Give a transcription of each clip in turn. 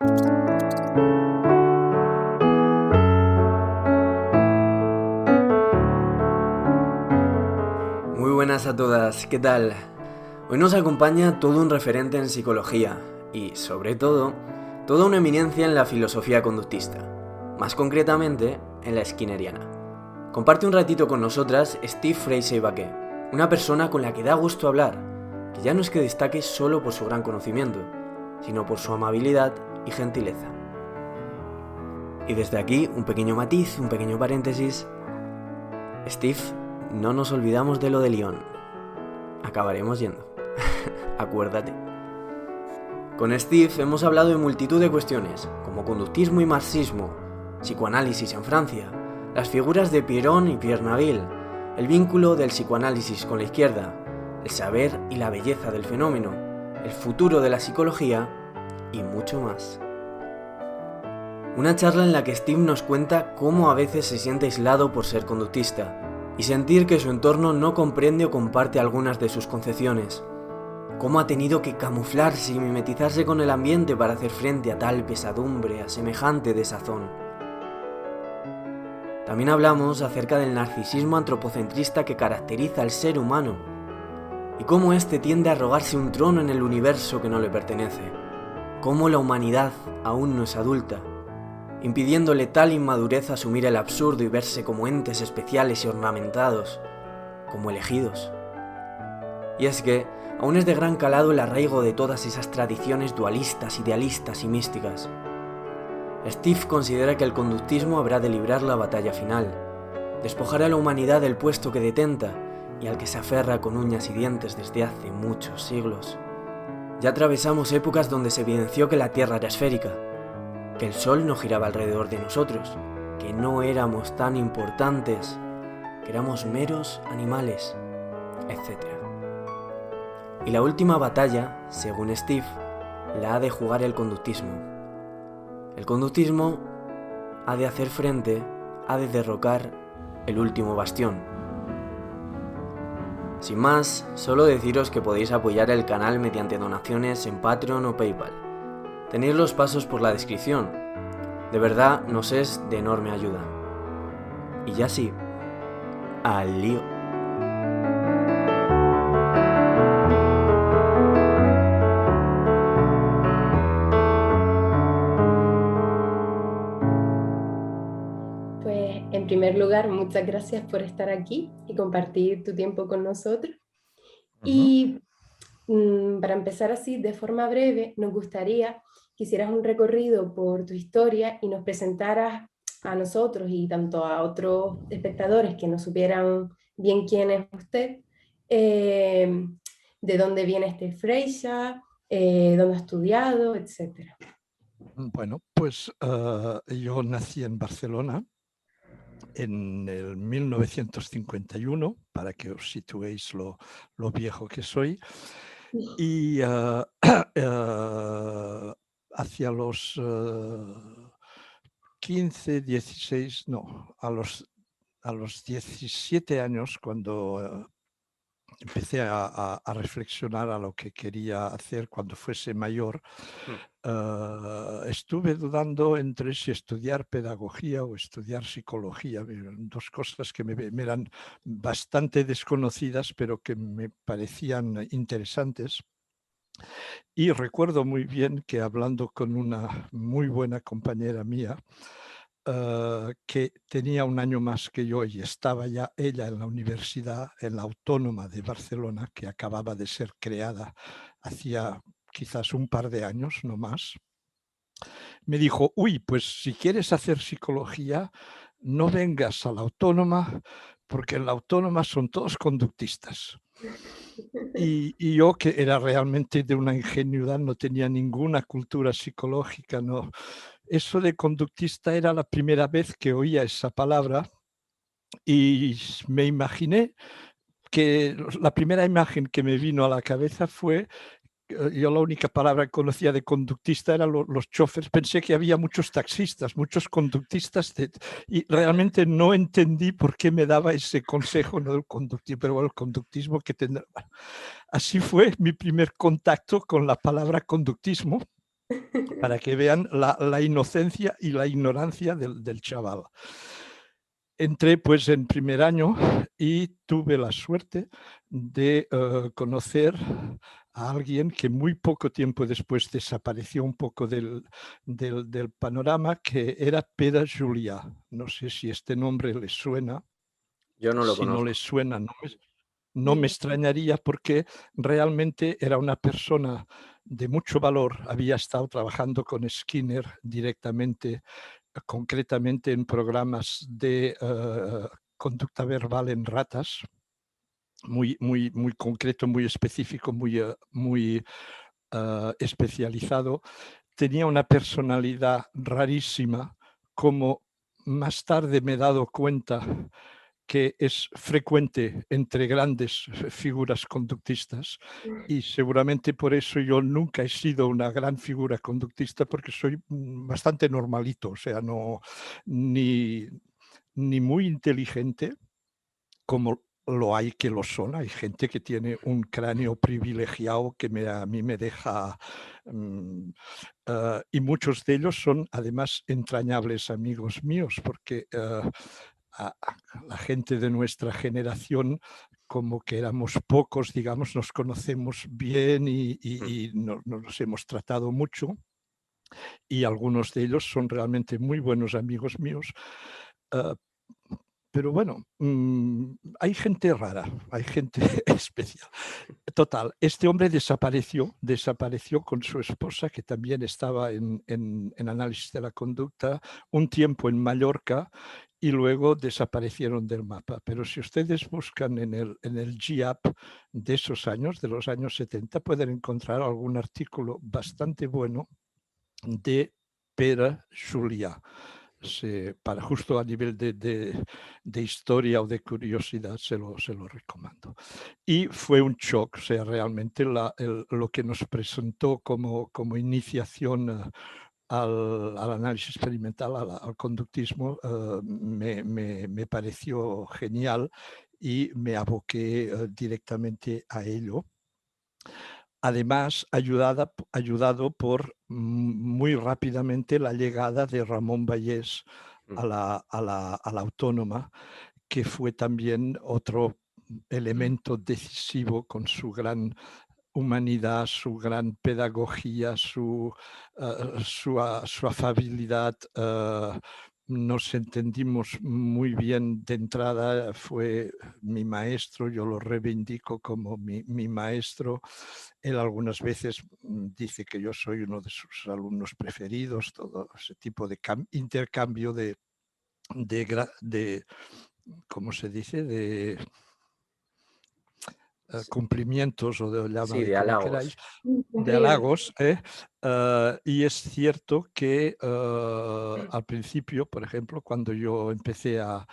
Muy buenas a todas, ¿qué tal? Hoy nos acompaña todo un referente en psicología y, sobre todo, toda una eminencia en la filosofía conductista, más concretamente en la skinneriana. Comparte un ratito con nosotras Steve Fraser Baque, una persona con la que da gusto hablar, que ya no es que destaque solo por su gran conocimiento, sino por su amabilidad y gentileza. Y desde aquí, un pequeño matiz, un pequeño paréntesis. Steve, no nos olvidamos de lo de Lyon. Acabaremos yendo. Acuérdate. Con Steve hemos hablado de multitud de cuestiones, como conductismo y marxismo, psicoanálisis en Francia, las figuras de Pierron y Pierre Naville, el vínculo del psicoanálisis con la izquierda, el saber y la belleza del fenómeno, el futuro de la psicología y mucho más. Una charla en la que Steve nos cuenta cómo a veces se siente aislado por ser conductista y sentir que su entorno no comprende o comparte algunas de sus concepciones. Cómo ha tenido que camuflarse y mimetizarse con el ambiente para hacer frente a tal pesadumbre, a semejante desazón. También hablamos acerca del narcisismo antropocentrista que caracteriza al ser humano y cómo éste tiende a rogarse un trono en el universo que no le pertenece, cómo la humanidad aún no es adulta, impidiéndole tal inmadurez asumir el absurdo y verse como entes especiales y ornamentados, como elegidos. Y es que aún es de gran calado el arraigo de todas esas tradiciones dualistas, idealistas y místicas. Steve considera que el conductismo habrá de librar la batalla final, despojar a la humanidad del puesto que detenta y al que se aferra con uñas y dientes desde hace muchos siglos. Ya atravesamos épocas donde se evidenció que la Tierra era esférica, que el Sol no giraba alrededor de nosotros, que no éramos tan importantes, que éramos meros animales, etc. Y la última batalla, según Steve, la ha de jugar el conductismo. El conductismo ha de hacer frente, ha de derrocar el último bastión, sin más, solo deciros que podéis apoyar el canal mediante donaciones en Patreon o PayPal. Tenéis los pasos por la descripción. De verdad nos es de enorme ayuda. Y ya sí, al lío. Muchas gracias por estar aquí y compartir tu tiempo con nosotros. Y mm, para empezar así, de forma breve, nos gustaría que hicieras un recorrido por tu historia y nos presentaras a nosotros y tanto a otros espectadores que no supieran bien quién es usted, eh, de dónde viene este Freisa, eh, dónde ha estudiado, etc. Bueno, pues uh, yo nací en Barcelona en el 1951, para que os situéis lo, lo viejo que soy, y uh, uh, hacia los 15, 16, no, a los, a los 17 años, cuando empecé a, a, a, reflexionar a lo que quería hacer cuando fuese mayor, mm. uh, estuve dudando entre si estudiar pedagogía o estudiar psicología, dos cosas que me, me, eran bastante desconocidas, pero que me parecían interesantes. Y recuerdo muy bien que hablando con una muy buena compañera mía, Uh, que tenía un año más que yo y estaba ya ella en la universidad, en la Autónoma de Barcelona, que acababa de ser creada hacía quizás un par de años, no más, me dijo, uy, pues si quieres hacer psicología, no vengas a la Autónoma, porque en la Autónoma son todos conductistas. Y, y, yo que era realmente de una ingenuidad, no tenía ninguna cultura psicológica, no, eso de conductista era la primera vez que oía esa palabra y me imaginé que la primera imagen que me vino a la cabeza fue eh, yo la única palabra que conocía de conductista eran los, los choferes. Pensé que había muchos taxistas, muchos conductistas, y realmente no entendí por qué me daba ese consejo no del conductismo, pero el conductismo que tendrá. Así fue mi primer contacto con la palabra conductismo para que vean la, inocencia y la ignorancia del, chaval. Entré pues en primer año y tuve la suerte de eh, conocer a alguien que muy poco tiempo después desapareció un poco del, del, panorama, que era Pera Julia. No sé si este nombre le suena. Yo no lo si no le suena, no me, no me extrañaría porque realmente era una persona de mucho valor. Había estado trabajando con Skinner directamente, concretamente en programas de eh, conducta verbal en ratas muy, muy, muy concreto, muy específico, muy, eh, muy eh, especializado, tenía una personalidad rarísima, como más tarde me he dado cuenta que es frecuente entre grandes figuras conductistas y seguramente por eso yo nunca he sido una gran figura conductista porque soy mm, bastante normalito, o sea, no ni, ni muy inteligente como lo hay que lo son, hay gente que tiene un cráneo privilegiado que me, a mí me deja... Mm, eh, y muchos de ellos son además entrañables amigos míos, porque eh, la gente de nuestra generación como que éramos pocos, digamos, nos conocemos bien y, mm. nos hemos tratado mucho. Y algunos de ellos son realmente muy buenos amigos míos. Eh, pero bueno, mm, hay gente rara, hay gente especial. Total, este hombre desapareció, desapareció con su esposa, que también estaba en, análisis de la conducta, un tiempo en Mallorca y luego desaparecieron del mapa. Pero si ustedes buscan en el, en el GAP de esos años, de los años 70, pueden encontrar algún artículo bastante bueno de Pere Julià para justo a nivel de, historia o de curiosidad se lo, se lo recomiendo. Y fue un shock, o sea, realmente lo que nos presentó como, como iniciación eh, al, análisis experimental, al, conductismo, eh, me, pareció genial y me aboqué eh, directamente a ello. Además ayudada, ayudado por muy rápidamente la llegada de Ramón Vallés a la, a, la, a la, autónoma, que fue también otro elemento decisivo con su gran humanidad, su gran pedagogía, su, uh, su, su afabilidad, uh, nos entendimos muy bien de entrada, fue mi maestro, yo lo reivindico como mi, maestro. Él algunas veces dice que yo soy uno de sus alumnos preferidos, todo ese tipo de intercambio de, de, de, ¿cómo se dice? De eh, cumplimientos o de, de halagos. de halagos ¿eh? Eh, y es cierto que al principio, por ejemplo, cuando yo empecé a,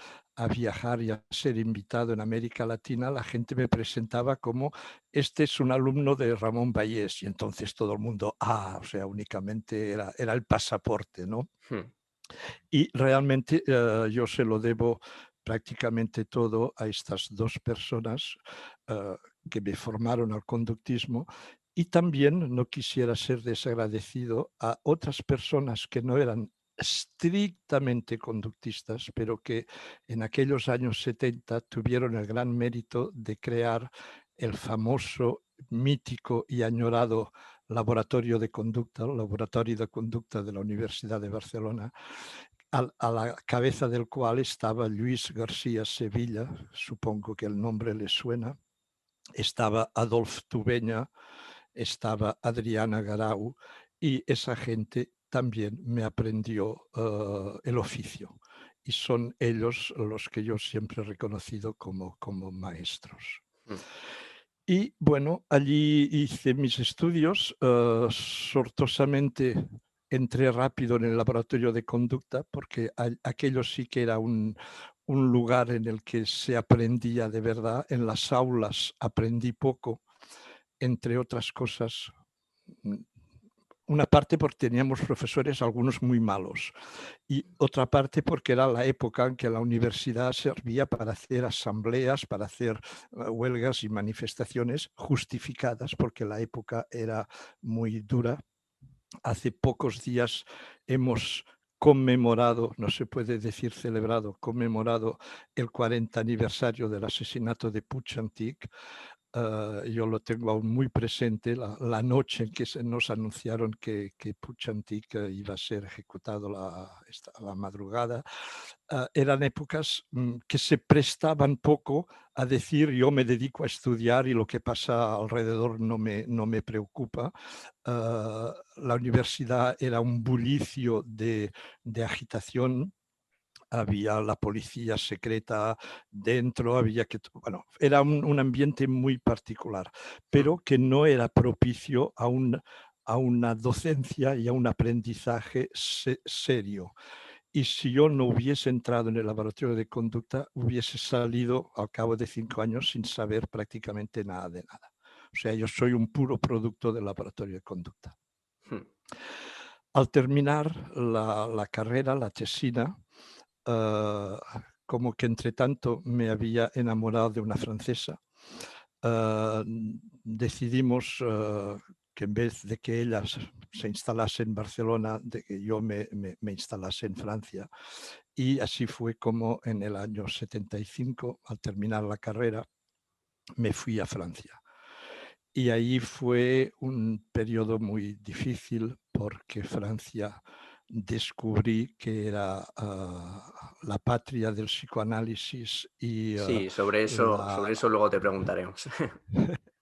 viajar y a ser invitado en América Latina, la gente me presentaba como este es un alumno de Ramón Vallés y entonces todo el mundo, ah, o sea, únicamente era, era el pasaporte, ¿no? Hmm. Y realmente yo se lo debo prácticamente todo a estas dos personas eh, que me formaron al conductismo y también no quisiera ser desagradecido a otras personas que no eran estrictamente conductistas, pero que en aquellos años 70 tuvieron el gran mérito de crear el famoso, mítico y añorado laboratorio de conducta, laboratorio de conducta de la Universidad de Barcelona, a, la cabeza del cual estaba Luis García Sevilla, supongo que el nombre le suena, estaba Adolf Tubeña, estaba Adriana Garau y esa gente también me aprendió eh, el oficio y son ellos los que yo siempre he reconocido como, como maestros. Mm. Y bueno, allí hice mis estudios, uh, sortosamente entré rápido en el laboratorio de conducta porque aquello sí que era un, lugar en el que se aprendía de verdad. En las aulas aprendí poco, entre otras cosas. Mm, una parte porque teníamos profesores, algunos muy malos, y otra parte porque era la época en que la universidad servía para hacer asambleas, para hacer eh, huelgas y manifestaciones justificadas, porque la época era muy dura hace pocos días hemos conmemorado, no se puede decir celebrado, conmemorado el 40 aniversario del asesinato de Puchantik. Eh, yo lo tengo aún muy presente, la, noche en que se nos anunciaron que, que Puchantik iba a ser ejecutado la, la madrugada. Eh, eran épocas mm, que se prestaban poco a decir yo me dedico a estudiar y lo que pasa alrededor no me, no me preocupa. la universidad era un bullicio de, de agitación había la policía secreta dentro, había que, bueno, era un, ambiente muy particular, pero que no era propicio a, un, a una docencia y a un aprendizaje serio. Y si yo no hubiese entrado en el laboratorio de conducta, hubiese salido al cabo de cinco años sin saber prácticamente nada de nada. O sea, yo soy un puro producto del laboratorio de conducta. Hmm. Al terminar la, la carrera, la tesina, Ah, como que entre tanto me había enamorado de una francesa. Ah, decidimos ah, que en vez de que ella se instalase en Barcelona, de que yo me, me, instalase en Francia. Y así fue como en el año 75, al terminar la carrera, me fui a Francia. Y ahí fue un periodo muy difícil porque Francia descubrí que era ah, la patria del psicoanálisis y... sí, ah, sobre eso, sobre eso luego te preguntaremos.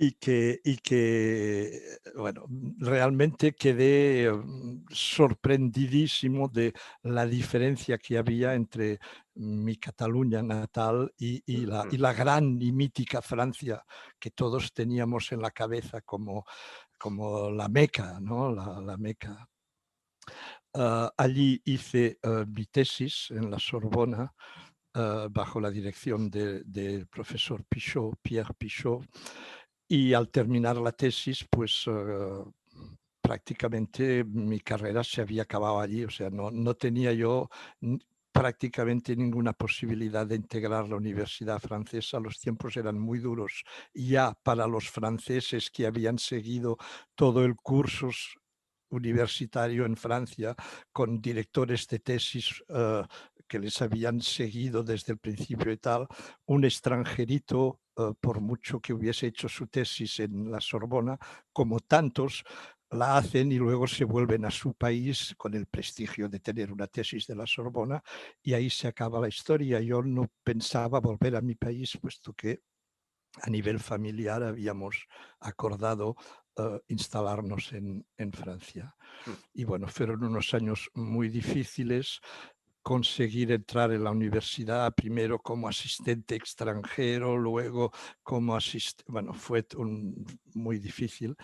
y que, y que, bueno, realmente quedé mm, sorprendidísimo de la diferencia que había entre mi Cataluña natal y, y, la, y la gran y mítica Francia que todos teníamos en la cabeza como, como la Meca, ¿no? La, la Meca Ah, allí hice uh, mi tesis en la Sorbona ah, bajo la dirección del profesor Pichot, Pierre Pichot, y al terminar la tesis, pues prácticamente mi carrera se había acabado allí, o sea, no, no tenía yo prácticamente ninguna posibilidad de integrar la universidad francesa. Los tiempos eran muy duros ya para los franceses que habían seguido todo el curso universitario en Francia con directores de tesis eh, que les habían seguido desde el principio y tal, un extranjerito, eh, por mucho que hubiese hecho su tesis en la Sorbona, como tantos, la hacen y luego se vuelven a su país con el prestigio de tener una tesis de la Sorbona y ahí se acaba la historia. Yo no pensaba volver a mi país, puesto que a nivel familiar habíamos acordado eh, instalarnos en, en Francia. Mm. Y bueno, fueron unos años muy difíciles conseguir entrar en la universidad, primero como asistente extranjero, luego como asistente, bueno, fue muy difícil.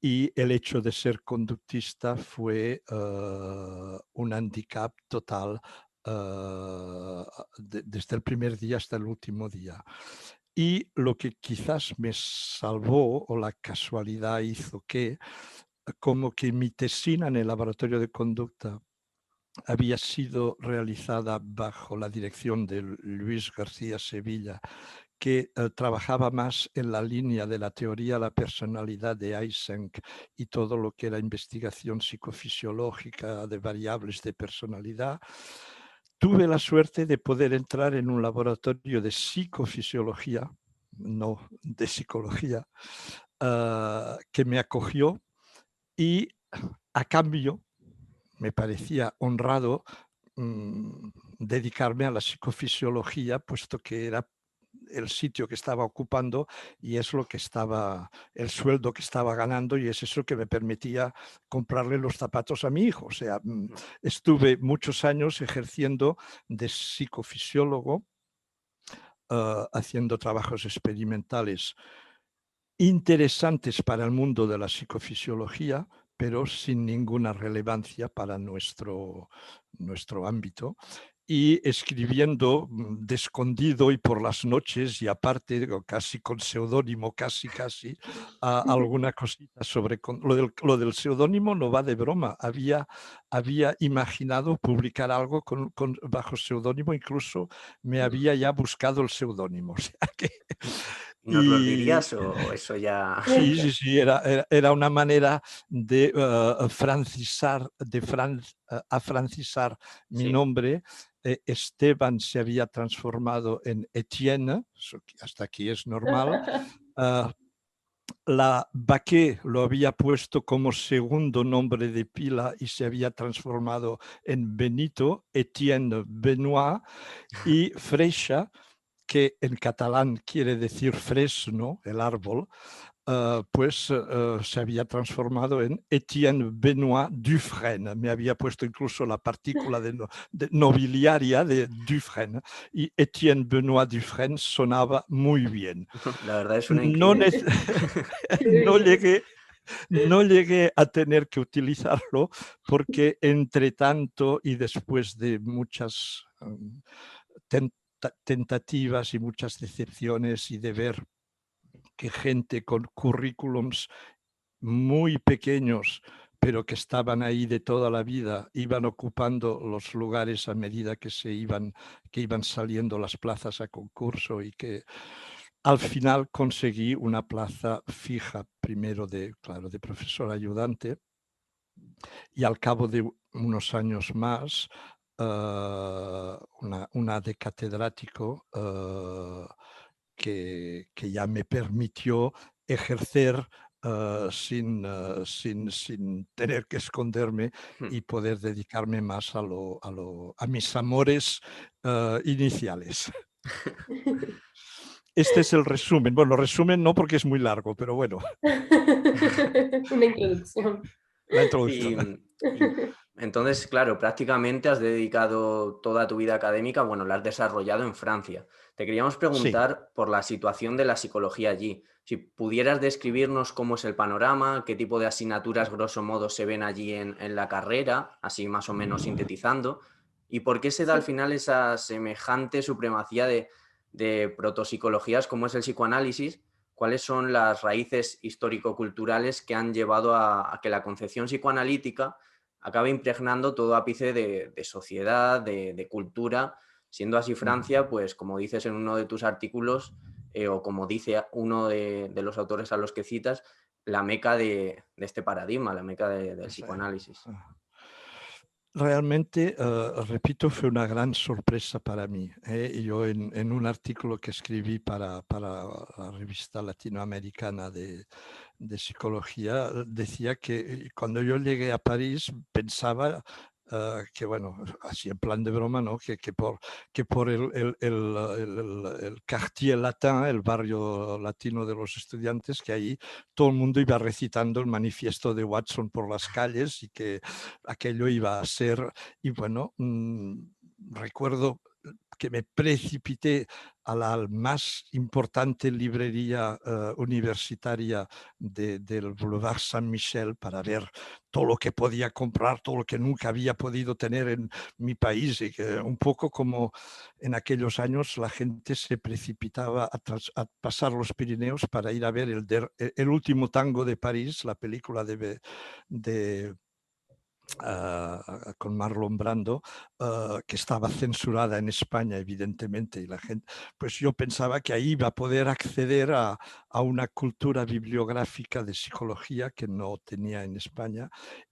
Y el hecho de ser conductista fue uh, un handicap total uh, de, desde el primer día hasta el último día. Y lo que quizás me salvó o la casualidad hizo que, como que mi tesina en el laboratorio de conducta había sido realizada bajo la dirección de Luis García Sevilla, que eh, trabajaba más en la línea de la teoría de la personalidad de Eysenck y todo lo que era investigación psicofisiológica de variables de personalidad, tuve la suerte de poder entrar en un laboratorio de psicofisiología, no de psicología, ah, que me acogió y a cambio me parecía honrado mm, dedicarme a la psicofisiología, puesto que era el sitio que estaba ocupando y es lo que estaba, el sueldo que estaba ganando y es eso que me permitía comprarle los zapatos a mi hijo. O sea, mm, estuve muchos años ejerciendo de psicofisiólogo, ah, haciendo trabajos experimentales interesantes para el mundo de la psicofisiología, pero sin ninguna relevancia para nuestro, nuestro ámbito y escribiendo mm, de escondido y por las noches y aparte casi con seudónimo, casi casi, alguna cosita sobre lo del, lo del seudónimo no va de broma. Había, había imaginado publicar algo con, bajo seudónimo, incluso me había ya buscado el seudónimo. O sea que ¿Nos lo dirías o eso ya...? Sí, sí, sí, era, era, una manera de uh, francisar, de fran, uh, afrancisar mi nombre. Eh, Esteban se había transformado en Etienne, hasta aquí es normal. Uh, la Baquet lo había puesto como segundo nombre de pila y se había transformado en Benito, Etienne Benoit, y Freixa que en catalán quiere decir fresno, el árbol, uh, pues uh, se había transformado en Etienne Benoit Dufresne. Me había puesto incluso la partícula de, no, de nobiliaria de Dufresne y Etienne Benoit Dufresne sonaba muy bien. La verdad es una no, no llegué no llegué a tener que utilizarlo porque entre tanto y después de muchas um, tentativas y muchas decepciones y de ver que gente con currículums muy pequeños, pero que estaban ahí de toda la vida, iban ocupando los lugares a medida que se iban, que iban saliendo las plazas a concurso y que al final conseguí una plaza fija, primero de, claro, de profesor ayudante, y al cabo de unos años más eh, una, de catedrático eh, que, que, ya me permitió ejercer eh, sin, sin, sin, tener que esconderme hmm. y poder dedicarme más a, lo, a, lo, a mis amores iniciales. Este es el resumen. Bueno, resumen no porque es muy largo, pero bueno. Una introducción. La introducción. Entonces, claro, prácticamente has dedicado toda tu vida académica, bueno, la has desarrollado en Francia. Te queríamos preguntar por la situación de la psicología allí. Si pudieras describirnos cómo es el panorama, qué tipo de asignaturas, grosso modo, se ven allí en, la carrera, así más o menos sintetizando, y por qué se da al final esa semejante supremacía de, de protopsicologías como es el psicoanálisis, cuáles son las raíces histórico-culturales que han llevado a que la concepción psicoanalítica acaba impregnando todo ápice de, sociedad, de, cultura, siendo así Francia, pues como dices en uno de tus artículos, eh, o como dice uno de, los autores a los que citas, la meca de, este paradigma, la meca del psicoanálisis. Ah realmente, eh, repito, fue una gran sorpresa para mí. ¿eh? Yo en, un artículo que escribí para, para la revista latinoamericana de, de, psicología, decía que cuando yo llegué a París pensaba Ah, que bueno, así en plan de broma, ¿no? Que, que por, que por el, el, el, el, quartier latin, el barrio latino de los estudiantes, que ahí todo el mundo iba recitando el manifiesto de Watson por las calles y que aquello iba a ser, y bueno, mmm, recuerdo que me precipité a la más importante librería uh, universitaria de, del Boulevard Saint-Michel para ver todo lo que podía comprar, todo lo que nunca había podido tener en mi país y que un poco como en aquellos años la gente se precipitaba a, pasar los Pirineos para ir a ver el, el, último tango de París, la película de Con Marlon Brando, uh, que estaba censurada en España, evidentemente, y la gente, pues yo pensaba que ahí iba a poder acceder a, a una cultura bibliográfica de psicología que no tenía en España.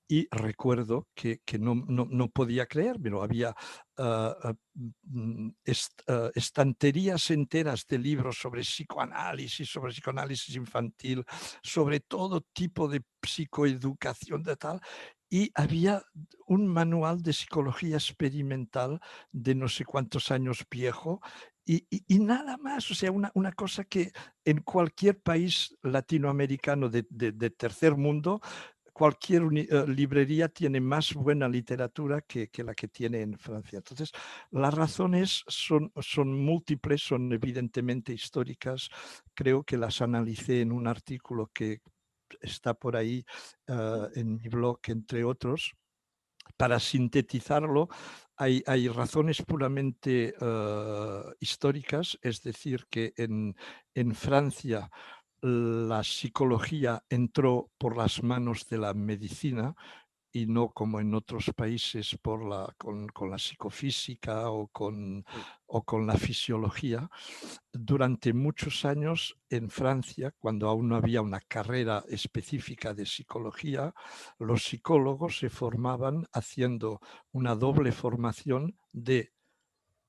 Y recuerdo que, que no, no, no, podía creérmelo. Había uh, est, estanterías enteras de libros sobre psicoanálisis, sobre psicoanálisis infantil, sobre todo tipo de psicoeducación de tal, y había un manual de psicología experimental de no sé cuántos años viejo y, nada más, o sea, una, una, cosa que en cualquier país latinoamericano de, de, tercer mundo, cualquier uh, librería tiene más buena literatura que, que, la que tiene en Francia. Entonces, las razones son, son múltiples, son evidentemente históricas. Creo que las analicé en un artículo que está por ahí uh, en mi blog, entre otros. Para sintetizarlo, hay, hay razones puramente uh, históricas, es decir, que en, en Francia la psicología entró por las manos de la medicina y no como en otros países por la, con, la psicofísica o con, o con la fisiología. Durante muchos años en Francia, cuando aún no había una carrera específica de psicología, los psicólogos se formaban haciendo una doble formación de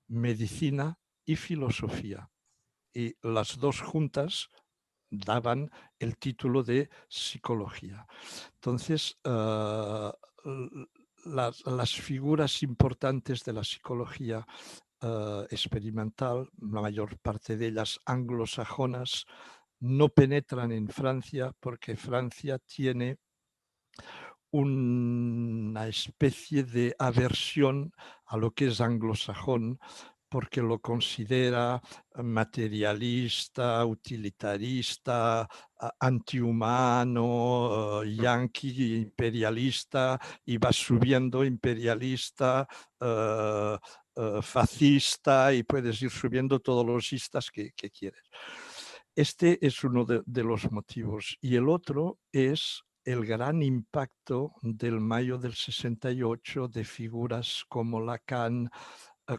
medicina y filosofía. Y las dos juntas daban el título de psicología. Entonces, ah, las, figuras importantes de la psicología ah, experimental, la mayor parte de ellas anglosajonas, no penetran en Francia porque Francia tiene una especie de aversión a lo que es anglosajón porque lo considera materialista, utilitarista, antihumano, eh, yanqui imperialista, y va subiendo imperialista, eh, eh, fascista, y puedes ir subiendo todos los istas que, quieres. Este es uno de los motivos. Y el otro es el gran impacto del mayo del 68 de figuras como Lacan,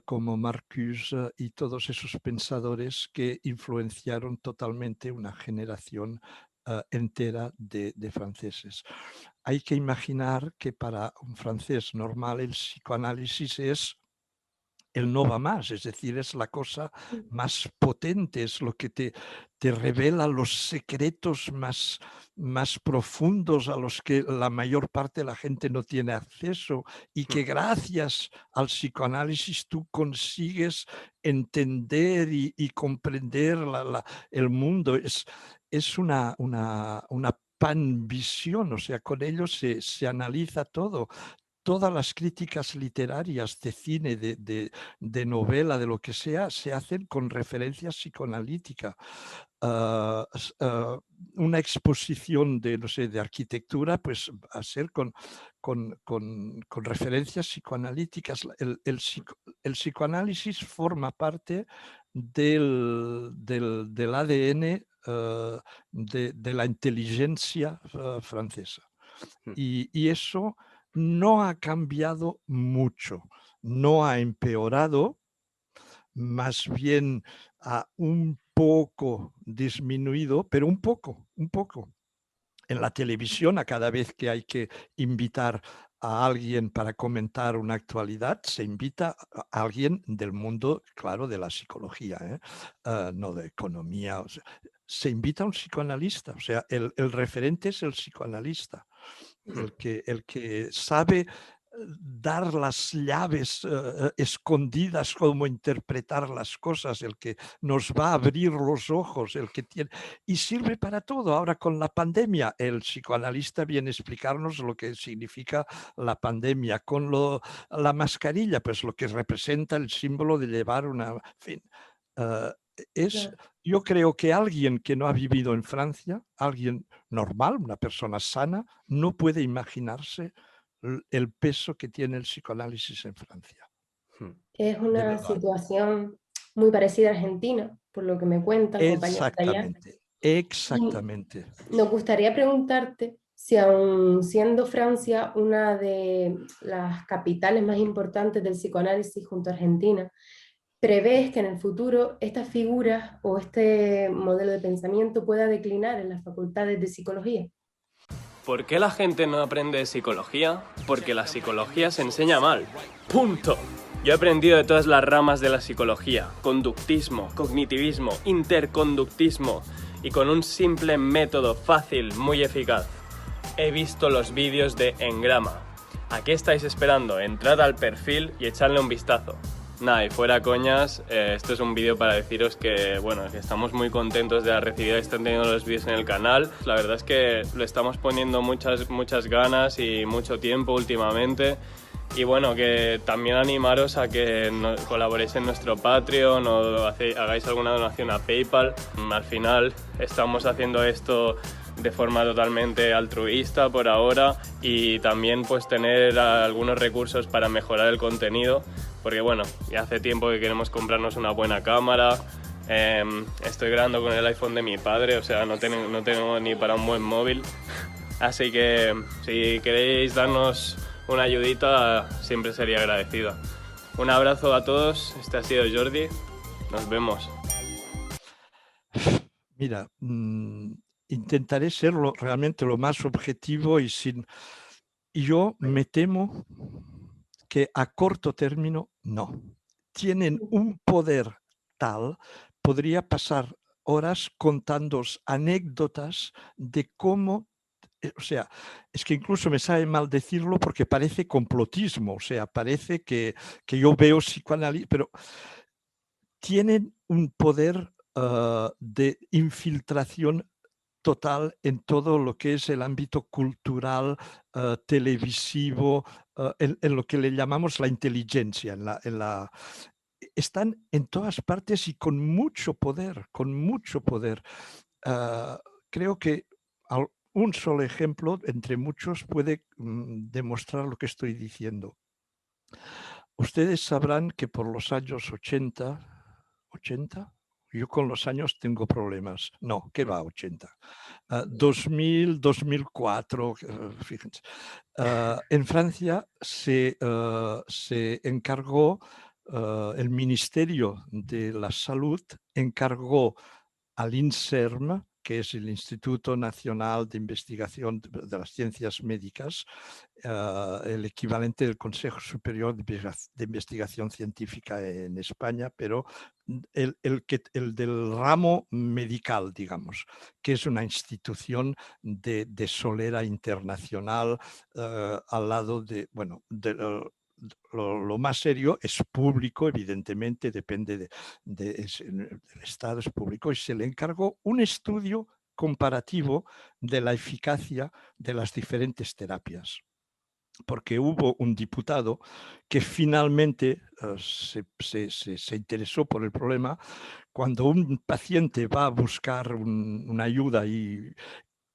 como Marcuse y todos esos pensadores que influenciaron totalmente una generación ah, entera de, franceses. Hay que imaginar que para un francés normal el psicoanálisis es el no va más, es decir, es la cosa más potente, es lo que te, te revela los secretos más, más profundos a los que la mayor parte de la gente no tiene acceso y que gracias al psicoanálisis tú consigues entender y, comprender el mundo. Es, es una, una, una panvisión, o sea, con ello se, se analiza todo todas las críticas literarias de cine, de, novela, de lo que sea, se hacen con referencia psicoanalítica. Ah, ah, una exposición de, no sé, de arquitectura, pues a ser con, con, referencias psicoanalíticas. El, psicoanálisis forma parte del, del, ADN ah, de, la inteligencia francesa. Hmm. Y, y, eso no ha cambiado mucho, no ha empeorado, más bien ha un poco disminuido, pero un poco, un poco. En la televisión, a cada vez que hay que invitar a alguien para comentar una actualidad, se invita a alguien del mundo, claro, de la psicología, ¿eh? ah, no de economía. se invita a un psicoanalista, o sea, el referente es el psicoanalista el que, el que sabe eh, dar las llaves eh, eh, escondidas, cómo interpretar las cosas, el que nos va a abrir los ojos, el que tiene... Y sirve para todo. Ahora con la pandemia, el psicoanalista viene a explicarnos lo que significa la pandemia. Con lo, la mascarilla, pues lo que representa el símbolo de llevar una... fin, es, yo creo que alguien que no ha vivido en Francia, alguien normal, una persona sana, no puede imaginarse el peso que tiene el psicoanálisis en Francia. Hmm. Es una situación muy parecida a Argentina, por lo que me cuentan. Exactamente, exactamente. nos gustaría preguntarte si aun siendo Francia una de las capitales más importantes del psicoanálisis junto a Argentina, ¿Prevés que en el futuro estas figuras o este modelo de pensamiento pueda declinar en las facultades de psicología? ¿Por qué la gente no aprende psicología? Porque la psicología se enseña mal. Punto. Yo he aprendido de todas las ramas de la psicología, conductismo, cognitivismo, interconductismo, y con un simple método fácil, muy eficaz. He visto los vídeos de Engrama. ¿A qué estáis esperando? Entrad al perfil y echadle un vistazo. Nada, y fuera coñas, eh, esto es un vídeo para deciros que, bueno, que estamos muy contentos de la recibida que están teniendo los vídeos en el canal. La verdad es que lo estamos poniendo muchas, muchas ganas y mucho tiempo últimamente. Y bueno, que también animaros a que colaboréis en nuestro Patreon o hagáis alguna donación a PayPal. Al final estamos haciendo esto de forma totalmente altruista por ahora y también pues tener algunos recursos para mejorar el contenido porque bueno, ya hace tiempo que queremos comprarnos una buena cámara. Em, estoy grabando con el iPhone de mi padre, o sea, no tengo, no tengo ni para un buen móvil. Así que si queréis darnos una ayudita, siempre sería agradecido. Un abrazo a todos, este ha sido Jordi, nos vemos. Mira, mm, intentaré ser realmente lo más objetivo y sin... Y yo me temo que a corto término no. Tienen un poder tal, podría pasar horas contando anécdotas de cómo eh, o sea, es que incluso me sabe mal decirlo porque parece complotismo, o sea, parece que, que yo veo psicoanálisis, pero tienen un poder ah, de infiltración total en todo lo que es el ámbito cultural, ah, televisivo, ah, en, lo que le llamamos la inteligencia, están en todas partes y con mucho poder, con mucho poder. creo que un solo ejemplo entre muchos puede mm, demostrar lo que estoy diciendo. Ustedes sabrán que por los años 80, 80, yo con los años tengo problemas. No, ¿qué va 80? 2000, 2004, fíjense. Ah, en Francia se, ah, se encargó, ah, el Ministerio de la Salud encargó al INSERM que es el Instituto Nacional de Investigación de las Ciencias Médicas, ah, el equivalente del Consejo Superior de Investigación Científica en España, pero el, que, el del ramo medical, digamos, que es una institución de, solera internacional ah, al lado de, bueno, de, lo, más serio es público, evidentemente, depende del Estado, es público, y se le encargó un estudio comparativo de la eficacia de las diferentes terapias. Porque hubo un diputado que finalmente eh, se, interesó por el problema. Cuando un paciente va a buscar una ayuda y,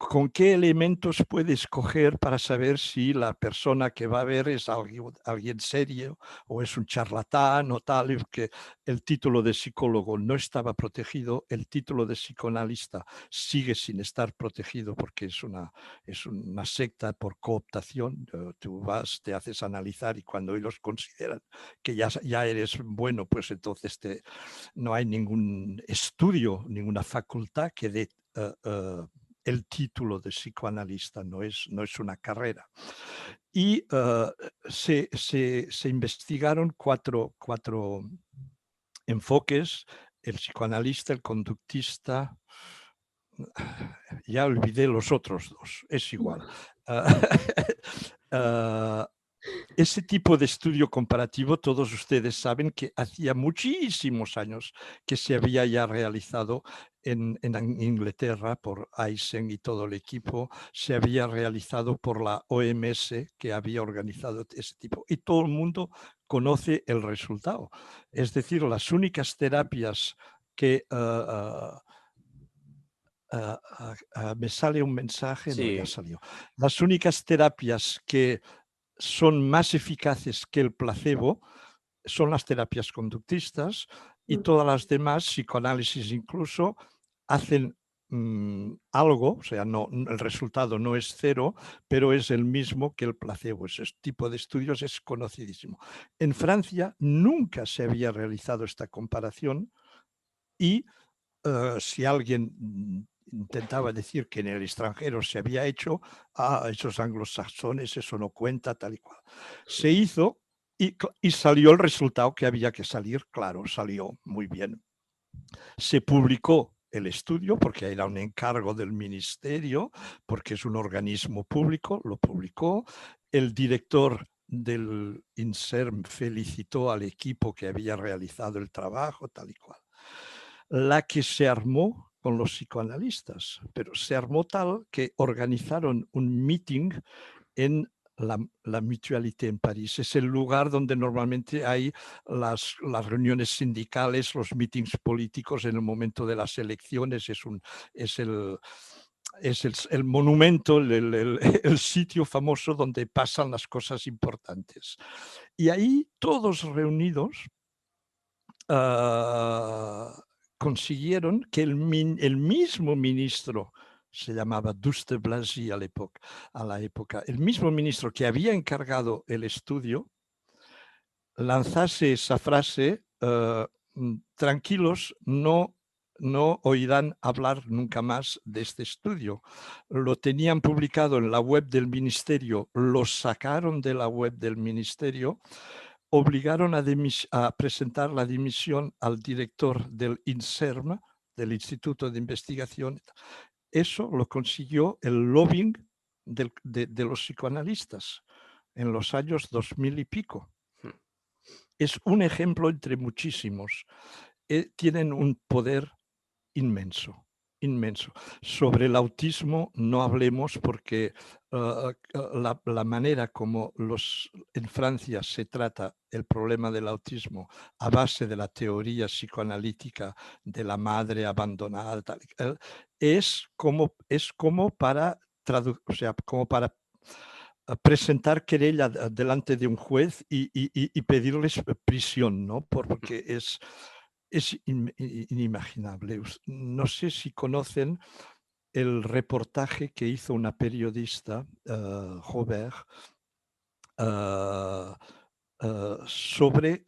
¿Con qué elementos puede escoger para saber si la persona que va a ver es alguien, serio o es un charlatán o tal? Que el título de psicólogo no estaba protegido, el título de psicoanalista sigue sin estar protegido porque es una, es una secta por cooptación. Tú vas, te haces analizar y cuando ellos consideran que ya, ya eres bueno, pues entonces no hay ningún estudio, ninguna facultad que dé... Eh, eh, el título de psicoanalista, no es, no es una carrera. Y eh, se, investigaron cuatro, cuatro enfoques, el psicoanalista, el conductista, ya olvidé los otros dos, es igual. Ah, ese tipo de estudio comparativo, todos ustedes saben que hacía muchísimos años que se había ya realizado en, Inglaterra por Eisen y todo el equipo, se había realizado por la OMS que había organizado ese tipo. Y todo el mundo conoce el resultado. Es decir, las únicas terapias que... Ah, ah, ah, me sale un mensaje, no ya salió. Las únicas terapias que son más eficaces que el placebo son las terapias conductistas y mm. todas las demás, psicoanálisis incluso, hacen mm, algo, o sea, no, el resultado no es cero, pero es el mismo que el placebo. Ese tipo de estudios es conocidísimo. En Francia nunca se había realizado esta comparación y eh, si alguien intentaba decir que en el extranjero se había hecho, a esos anglosajones eso no cuenta, tal y cual. Se hizo y, y, salió el resultado que había que salir, claro, salió muy bien. Se publicó el estudio porque era un encargo del ministerio, porque es un organismo público, lo publicó. El director del INSERM felicitó al equipo que había realizado el trabajo, tal y cual. La que se armó con los psicoanalistas, pero se armó tal que organizaron un meeting en la, la, Mutualité en París. Es el lugar donde normalmente hay las, las, reuniones sindicales, los meetings políticos en el momento de las elecciones. Es, un, es el, es el, monumento, el, el, sitio famoso donde pasan las cosas importantes. Y ahí todos reunidos uh, consiguieron que el, mismo ministro se llamaba Duste Blasi a la, época, a la época. El mismo ministro que había encargado el estudio lanzase esa frase, eh, mm, tranquilos, no no oirán hablar nunca más de este estudio. Lo tenían publicado en la web del ministerio, lo sacaron de la web del ministerio, obligaron a, presentar la dimisión al director del INSERM, del Instituto de Investigación. Eso lo consiguió el lobbying de, de los psicoanalistas en los años 2000 y pico. Hmm. Es un ejemplo entre muchísimos. Eh, tienen un poder inmenso, inmenso. Sobre el autismo no hablemos porque ah, ah, la, manera como los, en Francia se trata el problema del autismo a base de la teoría psicoanalítica de la madre abandonada es como, es como para o sea, como para ah, presentar querella delante de un juez y, y, pedirles prisión, ¿no? Porque es, es inimaginable. No sé si conocen el reportaje que hizo una periodista, uh, Robert, uh, uh, sobre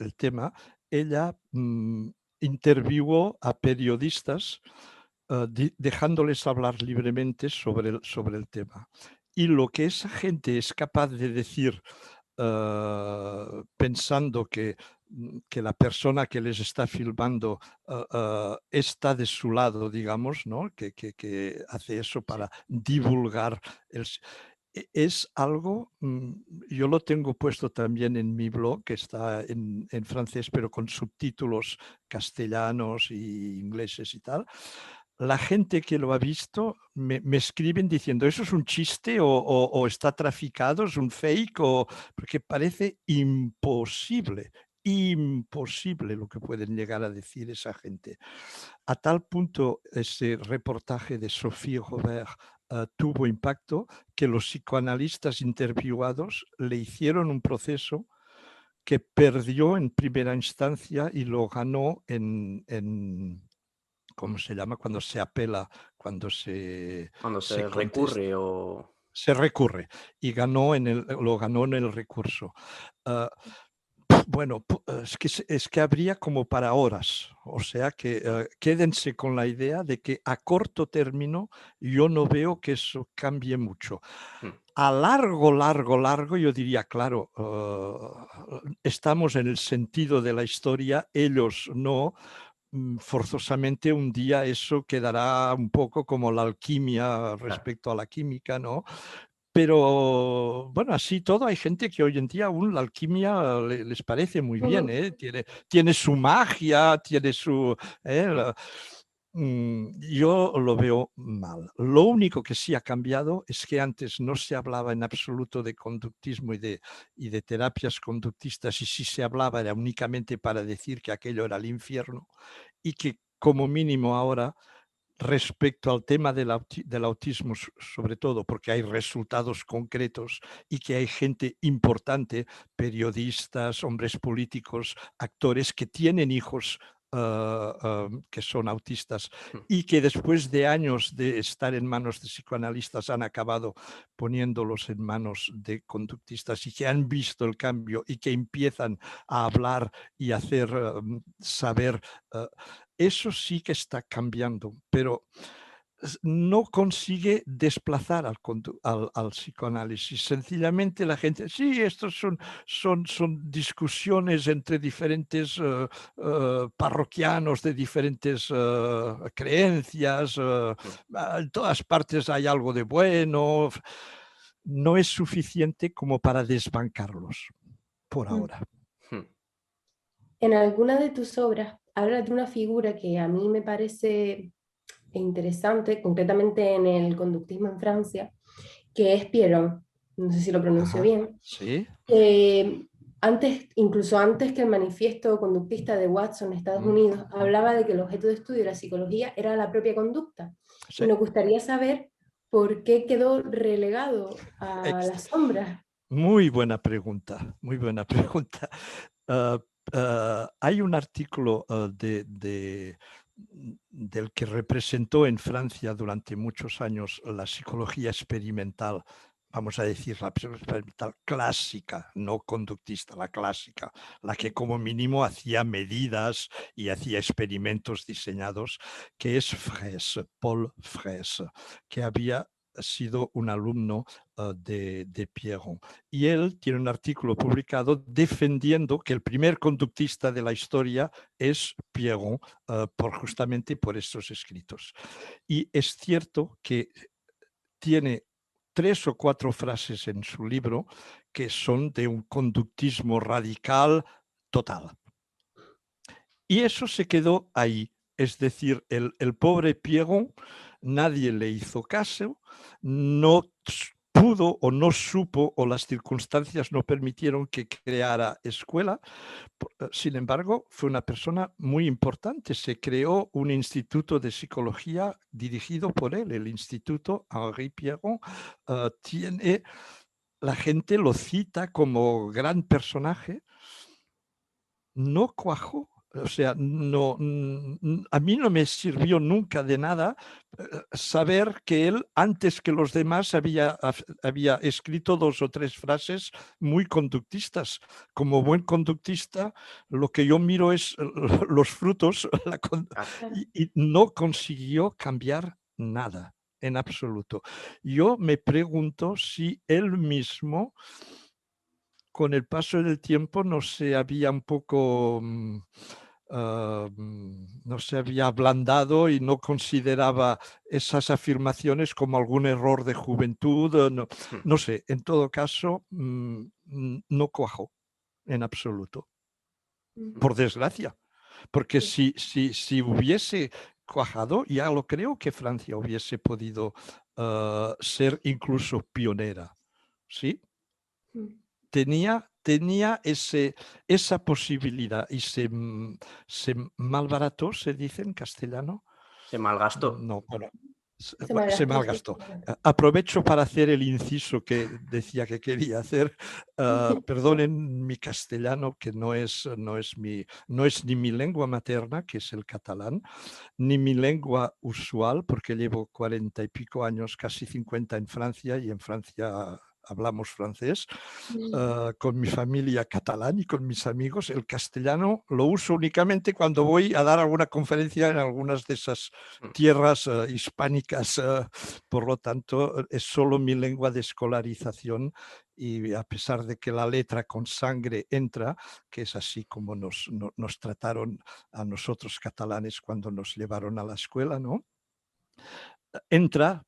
el tema. Ella interviewó a periodistas dejándoles hablar libremente sobre el, sobre el tema. Y lo que esa gente es capaz de decir pensando que que la persona que les está filmando ah, ah, está de su lado, digamos, ¿no? que, que, hace eso para divulgar. El, e, es algo, mm, yo lo tengo puesto también en mi blog, que está en, en francés, pero con subtítulos castellanos y ingleses y tal la gente que lo ha visto me, escriben diciendo, ¿eso es un chiste o, está traficado, es un fake? O, porque parece imposible, imposible lo que pueden llegar a decir esa gente. A tal punto ese reportaje de Sophie Robert eh, tuvo impacto que los psicoanalistas interviewados le hicieron un proceso que perdió en primera instancia y lo ganó en, en ¿cómo se llama? Cuando se apela, cuando se... Cuando se, recurre o... Se recurre y ganó en el, lo ganó en el recurso. Eh, bueno, es que, es que habría como para horas, o sea que eh, quédense con la idea de que a corto término yo no veo que eso cambie mucho. Mm. A largo, largo, largo, yo diría, claro, eh, estamos en el sentido de la historia, ellos no, mm, forzosamente un día eso quedará un poco como la alquimia respecto a la química, ¿no? Pero bueno, así todo, hay gente que hoy en día aún la alquimia les parece muy bien, ¿eh? tiene, tiene su magia, tiene su... ¿eh? Mm, yo lo veo mal. Lo único que sí ha cambiado es que antes no se hablaba en absoluto de conductismo y de, y de terapias conductistas y si se hablaba era únicamente para decir que aquello era el infierno y que como mínimo ahora respecto al tema del, autismo, sobre todo porque hay resultados concretos y que hay gente importante, periodistas, hombres políticos, actores que tienen hijos ah, que son autistas hmm. y que después de años de estar en manos de psicoanalistas han acabado poniéndolos en manos de conductistas y que han visto el cambio y que empiezan a hablar y hacer saber ah, eso sí que está cambiando, pero no consigue desplazar al, al, psicoanálisis. Sencillamente la gente, sí, estos son, son, son discusiones entre diferentes eh, eh, parroquianos de diferentes eh, creencias, en todas partes hay algo de bueno. No es suficiente como para desbancarlos por mm. ahora. Hmm. En alguna de tus obras habla de una figura que a mí me parece interesante, concretamente en el conductismo en Francia, que es Pierron, no sé si lo pronuncio bien. Sí. antes, incluso antes que el manifiesto conductista de Watson en Estados mm. Unidos, hablaba de que el objeto de estudio de la psicología era la propia conducta. Y nos gustaría saber por qué quedó relegado a la sombra. Muy buena pregunta, muy buena pregunta. Ah, Ah, hay un artículo ah, de, del que representó en Francia durante muchos años la psicología experimental, vamos a decir, la experimental clásica, no conductista, la clásica, la que como mínimo hacía medidas y hacía experimentos diseñados, que es Fraisse, Paul Fraisse, que había sido un alumno ah, de, de Pierron. Y él tiene un artículo publicado defendiendo que el primer conductista de la historia es Pierron, ah, por, justamente por estos escritos. Y es cierto que tiene tres o cuatro frases en su libro que son de un conductismo radical total. Y eso se quedó ahí. Es decir, el, el pobre Pierron nadie le hizo caso, no pudo o no supo o las circunstancias no permitieron que creara escuela. Eh, sin embargo, fue una persona muy importante. Se creó un instituto de psicología dirigido por él, el Instituto Henri Pierron. Eh, tiene, la gente lo cita como gran personaje. No cuajó o sea, no, a mí no me sirvió nunca de nada eh, saber que él, antes que los demás, había, había escrito dos o tres frases muy conductistas. Como buen conductista, lo que yo miro es los frutos y no consiguió cambiar nada en absoluto. Yo me pregunto si él mismo con el paso del tiempo no se había un poco, mm, ah, mm, no se había ablandado y no consideraba esas afirmaciones como algún error de juventud, no, hmm. no sé, en todo caso, mm, no cuajo en absoluto, por desgracia, porque si, si, si hubiese cuajado, ya lo creo que Francia hubiese podido ah, ser incluso pionera, ¿sí? Tenía, tenía ese, esa posibilidad y se, mm, se malbarató, se dice en castellano. Se malgastó. No, bueno, se malgastó. Aprovecho para hacer el inciso que decía que quería hacer. Ah, perdonen mi castellano, que no es, no, es mi, no es ni mi lengua materna, que es el catalán, ni mi lengua usual, porque llevo cuarenta y pico años, casi cincuenta en Francia, y en Francia hablamos francés, ah, con mi familia catalán y con mis amigos. El castellano lo uso únicamente cuando voy a dar alguna conferencia en algunas de esas mm. tierras ah, hispánicas. Ah, por lo tanto, es solo mi lengua de escolarización y a pesar de que la letra con sangre entra, que es así como nos, nos trataron a nosotros catalanes cuando nos llevaron a la escuela, ¿no? Entra,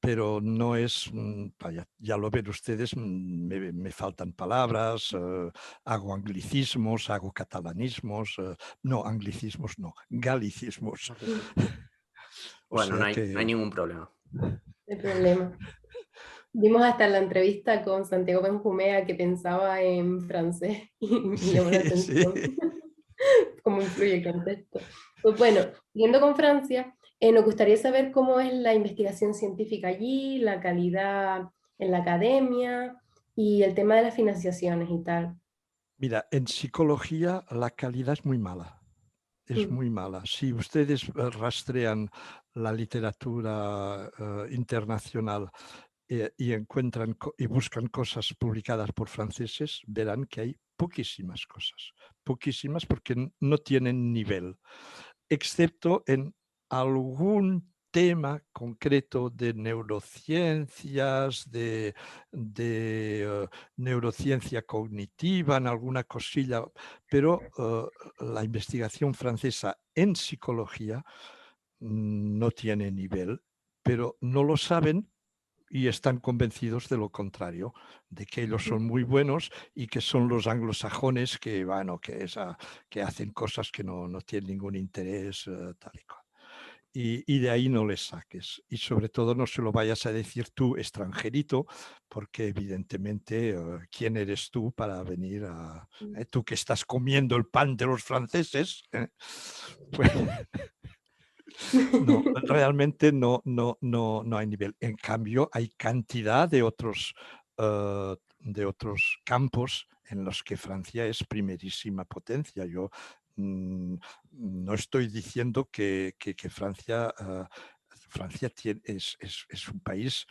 pero no es, mm, ya lo ven ustedes, mm, me, faltan palabras, eh, hago anglicismos, hago catalanismos, eh, no, anglicismos no, galicismos. bueno, no hay, ningún problema. No hay problema. Vimos hasta la entrevista con Santiago Benjumea que pensaba en francés y me llamó la atención cómo influye el contexto. Pues bueno, siguiendo con Francia, eh, nos gustaría saber cómo es la investigación científica allí, la calidad en la academia y el tema de las financiaciones y tal. Mira, en psicología la calidad es muy mala. Es mm. muy mala. Si ustedes eh, rastrean la literatura eh, internacional y encuentran y buscan cosas publicadas por franceses, verán que hay poquísimas cosas. Poquísimas porque no tienen nivel, excepto en algún tema concreto de neurociencias, de, eh, neurociencia cognitiva, en alguna cosilla, pero eh, la investigación francesa en psicología no tiene nivel, pero no lo saben y están convencidos de lo contrario, de que ellos son muy buenos y que son los anglosajones que, bueno, que, que hacen cosas que no, tienen ningún interés eh, tal y cual y, de ahí no les saques. Y sobre todo no se lo vayas a decir tú, extranjerito, porque evidentemente, eh, ¿quién eres tú para venir a... Eh, tú que estás comiendo el pan de los franceses? Eh? Pues, no, realmente no, no, no, no hay nivel. En cambio, hay cantidad de otros, de otros campos en los que Francia es primerísima potencia. Yo no estoy diciendo que, Francia, ah, es un país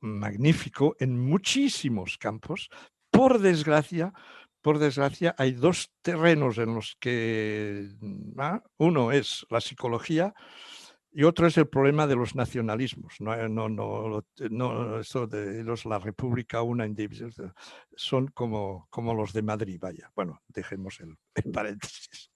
magnífico en muchísimos campos. Por desgracia, por desgracia, hay dos terrenos en los que ¿ah? uno es la psicología y otro es el problema de los nacionalismos. No, no, no, no eso de los, la República una indivisible son como, como los de Madrid, vaya. Bueno, dejemos el, el paréntesis.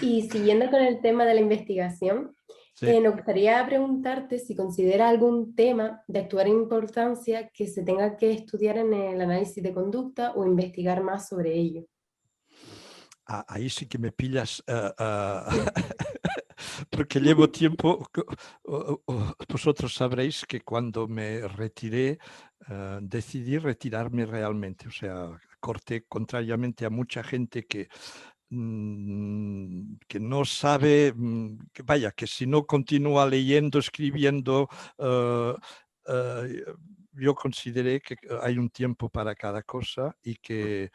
Y siguiendo con el tema de la investigación, eh, nos gustaría preguntarte si considera algún tema de actuar importancia que se tenga que estudiar en el análisis de conducta o investigar más sobre ello. Ah, ahí sí que me pillas, ah, ah, porque llevo tiempo, vosotros sabréis que cuando me retiré, decidí retirarme realmente, o sea, corté contrariamente a mucha gente que Mm, que no sabe, mm, que vaya, que si no continúa leyendo, escribiendo, eh, eh, yo consideré que hay un tiempo para cada cosa y que, eh,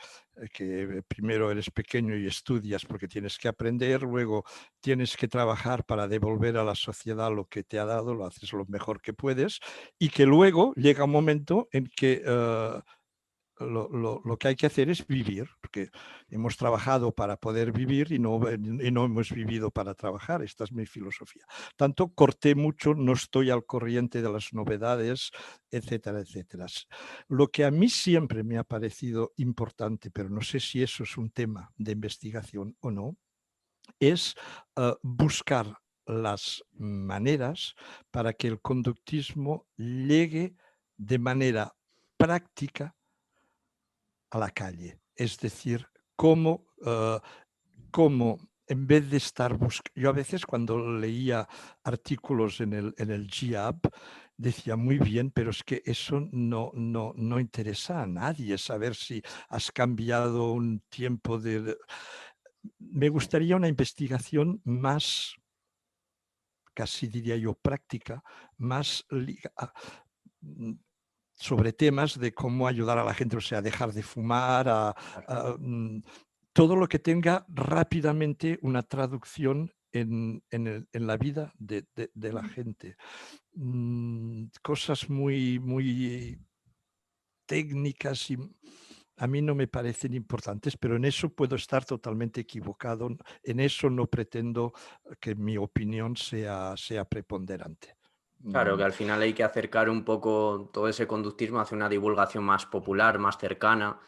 que, primero eres pequeño y estudias porque tienes que aprender, luego tienes que trabajar para devolver a la sociedad lo que te ha dado, lo haces lo mejor que puedes y que luego llega un momento en que lo, que hay que hacer es vivir, porque hemos trabajado para poder vivir y no, y no hemos vivido para trabajar. Esta es mi filosofía. Tanto corté mucho, no estoy al corriente de las novedades, etcétera, etcétera. Lo que a mí siempre me ha parecido importante, pero no sé si eso es un tema de investigación o no, es eh, buscar las maneras para que el conductismo llegue de manera práctica a la calle. Es decir, cómo, uh, en vez de estar buscando, yo a veces cuando leía artículos en el, en el decía muy bien, pero es que eso no, no, no interesa a nadie, saber si has cambiado un tiempo de... Me gustaría una investigación más, casi diría yo, práctica, más sobre temas de cómo ayudar a la gente, o sea, dejar de fumar, a, mm, todo lo que tenga rápidamente una traducción en, la vida de, la gente. Mm, cosas muy, muy técnicas y a mí no me parecen importantes, pero en eso puedo estar totalmente equivocado. En eso no pretendo que mi opinión sea, sea preponderante. Claro, que al final hay que acercar un poco todo ese conductismo hacia una divulgación más popular, más cercana,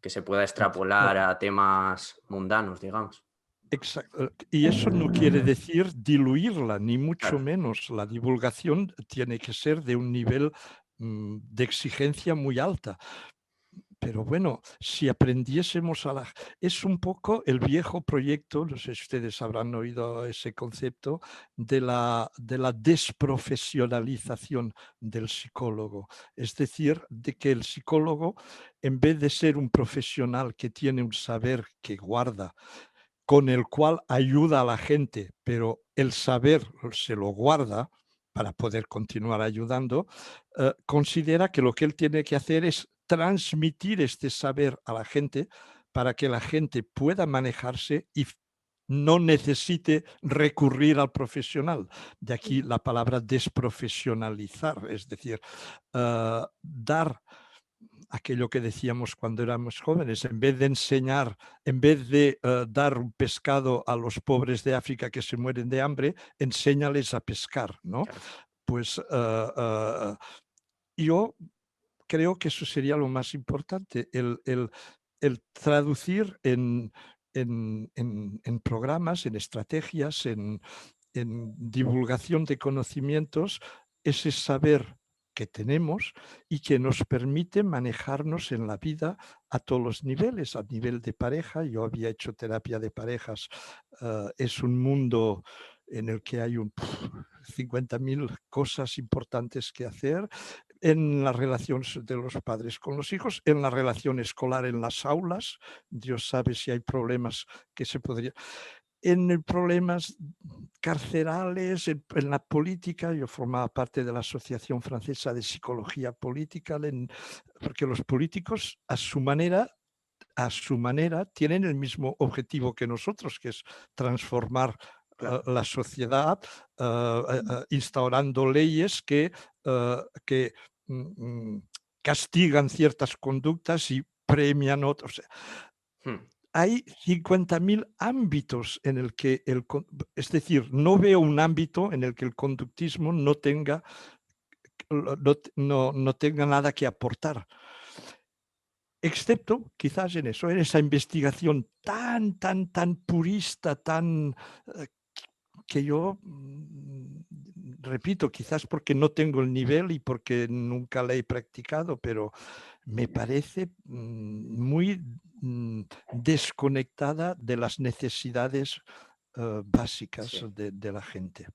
que se pueda extrapolar a temas mundanos, digamos. Exacto. Y eso no quiere decir diluirla, ni mucho menos. La divulgación tiene que ser de un nivel mm, de exigencia muy alta. Pero bueno, si aprendiésemos a la... Es un poco el viejo proyecto, no sé si ustedes habrán oído ese concepto, de la, de la desprofesionalización del psicólogo. Es decir, de que el psicólogo, en vez de ser un profesional que tiene un saber que guarda, con el cual ayuda a la gente, pero el saber se lo guarda para poder continuar ayudando, eh, considera que lo que él tiene que hacer es transmitir este saber a la gente para que la gente pueda manejarse y no necesite recurrir al profesional. De aquí la palabra desprofesionalizar, es decir, ah, dar aquello que decíamos cuando éramos jóvenes, en vez de enseñar, en vez de ah, dar un pescado a los pobres de África que se mueren de hambre, enséñales a pescar, ¿no? Pues ah, yo creo que eso sería lo más importante, el, traducir en, programas, en estrategias, en, divulgación de conocimientos, ese saber que tenemos y que nos permite manejarnos en la vida a todos los niveles, a nivel de pareja. Yo había hecho terapia de parejas, ah, es un mundo en el que hay un 50.000 cosas importantes que hacer en las relaciones de los padres con los hijos, en la relación escolar en las aulas. Dios sabe si hay problemas que se podrían en problemas carcerales, en, la política. Yo formaba parte de la Asociación Francesa de Psicología Política, porque los políticos, a su manera, a su manera, tienen el mismo objetivo que nosotros, que es transformar la sociedad, instaurando leyes que, que castigan ciertas conductas y premian otros. Hmm. Hay 50.000 ámbitos en el que el, es decir, no veo un ámbito en el que el conductismo no tenga, no, no tenga nada que aportar excepto quizás en eso, en esa investigación tan, tan, tan purista, tan eh, que yo, mm, repito, quizás porque no tengo el nivel y porque nunca la he practicado, pero me parece mm, muy mm, desconectada de las necesidades eh, básicas de, la gente.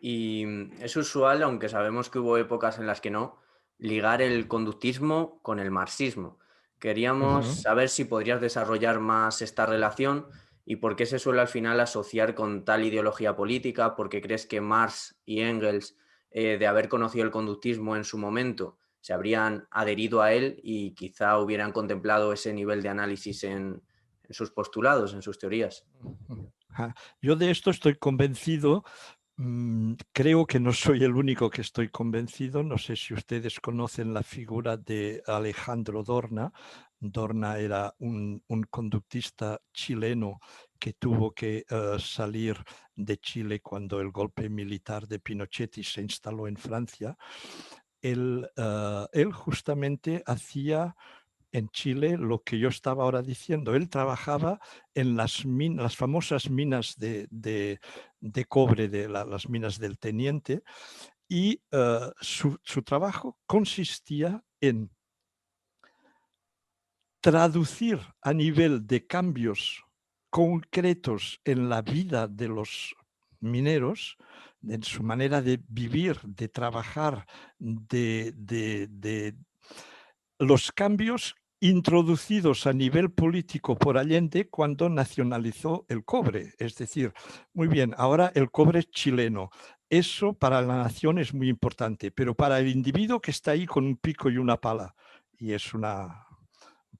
Y es usual, aunque sabemos que hubo épocas en las que no, ligar el conductismo con el marxismo. Queríamos saber si podrías desarrollar más esta relación y por qué se suele al final asociar con tal ideología política, porque crees que Marx y Engels, eh, de haber conocido el conductismo en su momento, se habrían adherido a él y quizá hubieran contemplado ese nivel de análisis en, sus postulados, en sus teorías. Yo de esto estoy convencido. Mm, creo que no soy el único que estoy convencido. No sé si ustedes conocen la figura de Alejandro Dorna. Dorna era un, conductista chileno que tuvo que eh, salir de Chile cuando el golpe militar de Pinochet se instaló en Francia él, ah, él justamente hacía en Chile lo que yo estaba ahora diciendo. Él trabajaba en las, las famosas minas de, cobre, de las minas del teniente, y ah, su, trabajo consistía en traducir a nivel de cambios concretos en la vida de los mineros en su manera de vivir, de trabajar, de, los cambios introducidos a nivel político por Allende cuando nacionalizó el cobre. Es decir, muy bien, ahora el cobre chileno. Eso para la nación es muy importante, pero para el individuo que está ahí con un pico y una pala, y es una,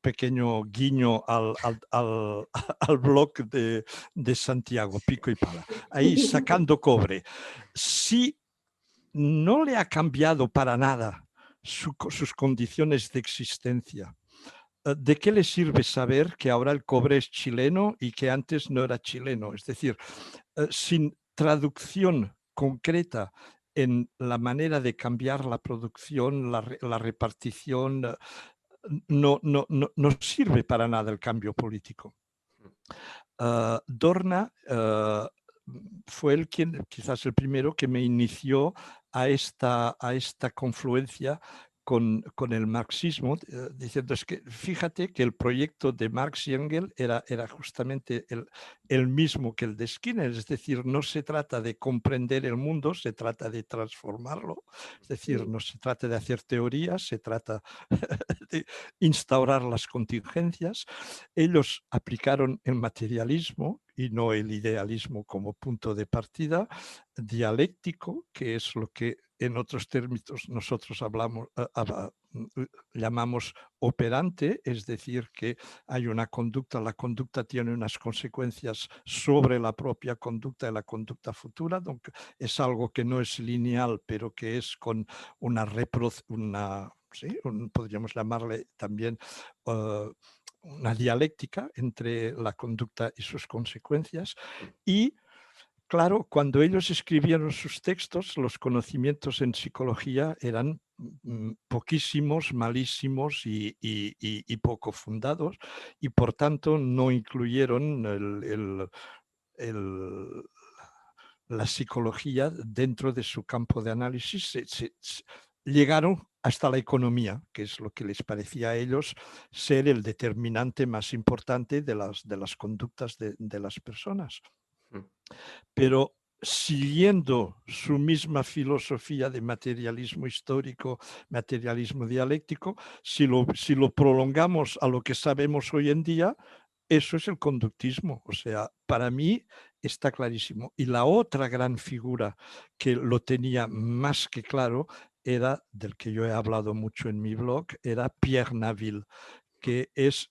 pequeño guiño al, al, al, blog de, de, Santiago, pico y pala, ahí sacando cobre. Si no le ha cambiado para nada sus condiciones de existencia, eh, ¿de qué le sirve saber que ahora el cobre es chileno y que antes no era chileno? Es decir, eh, sin traducción concreta en la manera de cambiar la producción, la, la repartición, no, no, no, sirve para nada el cambio político. Ah, Dorna ah, fue el quien, quizás el primero, que me inició a esta, a esta confluencia con, el marxismo, eh, diciendo es que fíjate que el proyecto de Marx y Engels era, era justamente el, el, mismo que el de Skinner, es decir, no se trata de comprender el mundo, se trata de transformarlo, es decir, no se trata de hacer teorías, se trata de instaurar las contingencias. Ellos aplicaron el materialismo y no el idealismo como punto de partida, dialéctico, que es lo que en otros términos nosotros hablamos, mm, llamamos operante, es decir, que hay una conducta, la conducta tiene unas consecuencias sobre la propia conducta y la conducta futura, es algo que no es lineal, pero que es con una, una podríamos llamarle también... Uh, una dialéctica entre la conducta y sus consecuencias y Claro, cuando ellos escribieron sus textos, los conocimientos en psicología eran mm, poquísimos, malísimos y, poco fundados, y por tanto no incluyeron la psicología dentro de su campo de análisis. llegaron hasta la economía, que es lo que les parecía a ellos ser el determinante más importante de las, de las conductas de las personas. Pero siguiendo su misma filosofía de materialismo histórico, materialismo dialéctico, si lo, si lo prolongamos a lo que sabemos hoy en día, eso es el conductismo. O sea, para mí está clarísimo. Y la otra gran figura que lo tenía más que claro era, del que yo he hablado mucho en mi blog, era Pierre Naville, que es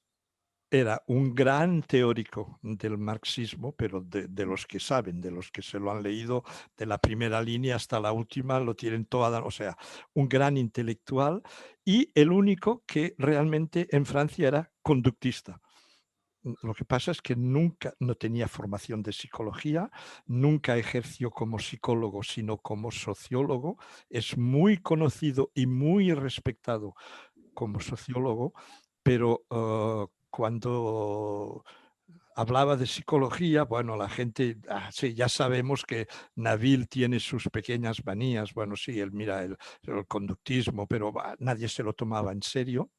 era un gran teórico del marxismo, pero de, los que saben, de los que se lo han leído de la primera línea hasta la última, lo tienen toda, o sea, un gran intelectual y el único que realmente en Francia era conductista. Lo que pasa es que nunca no tenía formación de psicología, nunca ejerció como psicólogo, sino como sociólogo. Es muy conocido y muy respetado como sociólogo, pero uh, cuando hablaba de psicología, bueno, la gente, ah, sí, ya sabemos que Nabil tiene sus pequeñas manías, bueno, sí, él mira el, conductismo, pero nadie se lo tomaba en serio.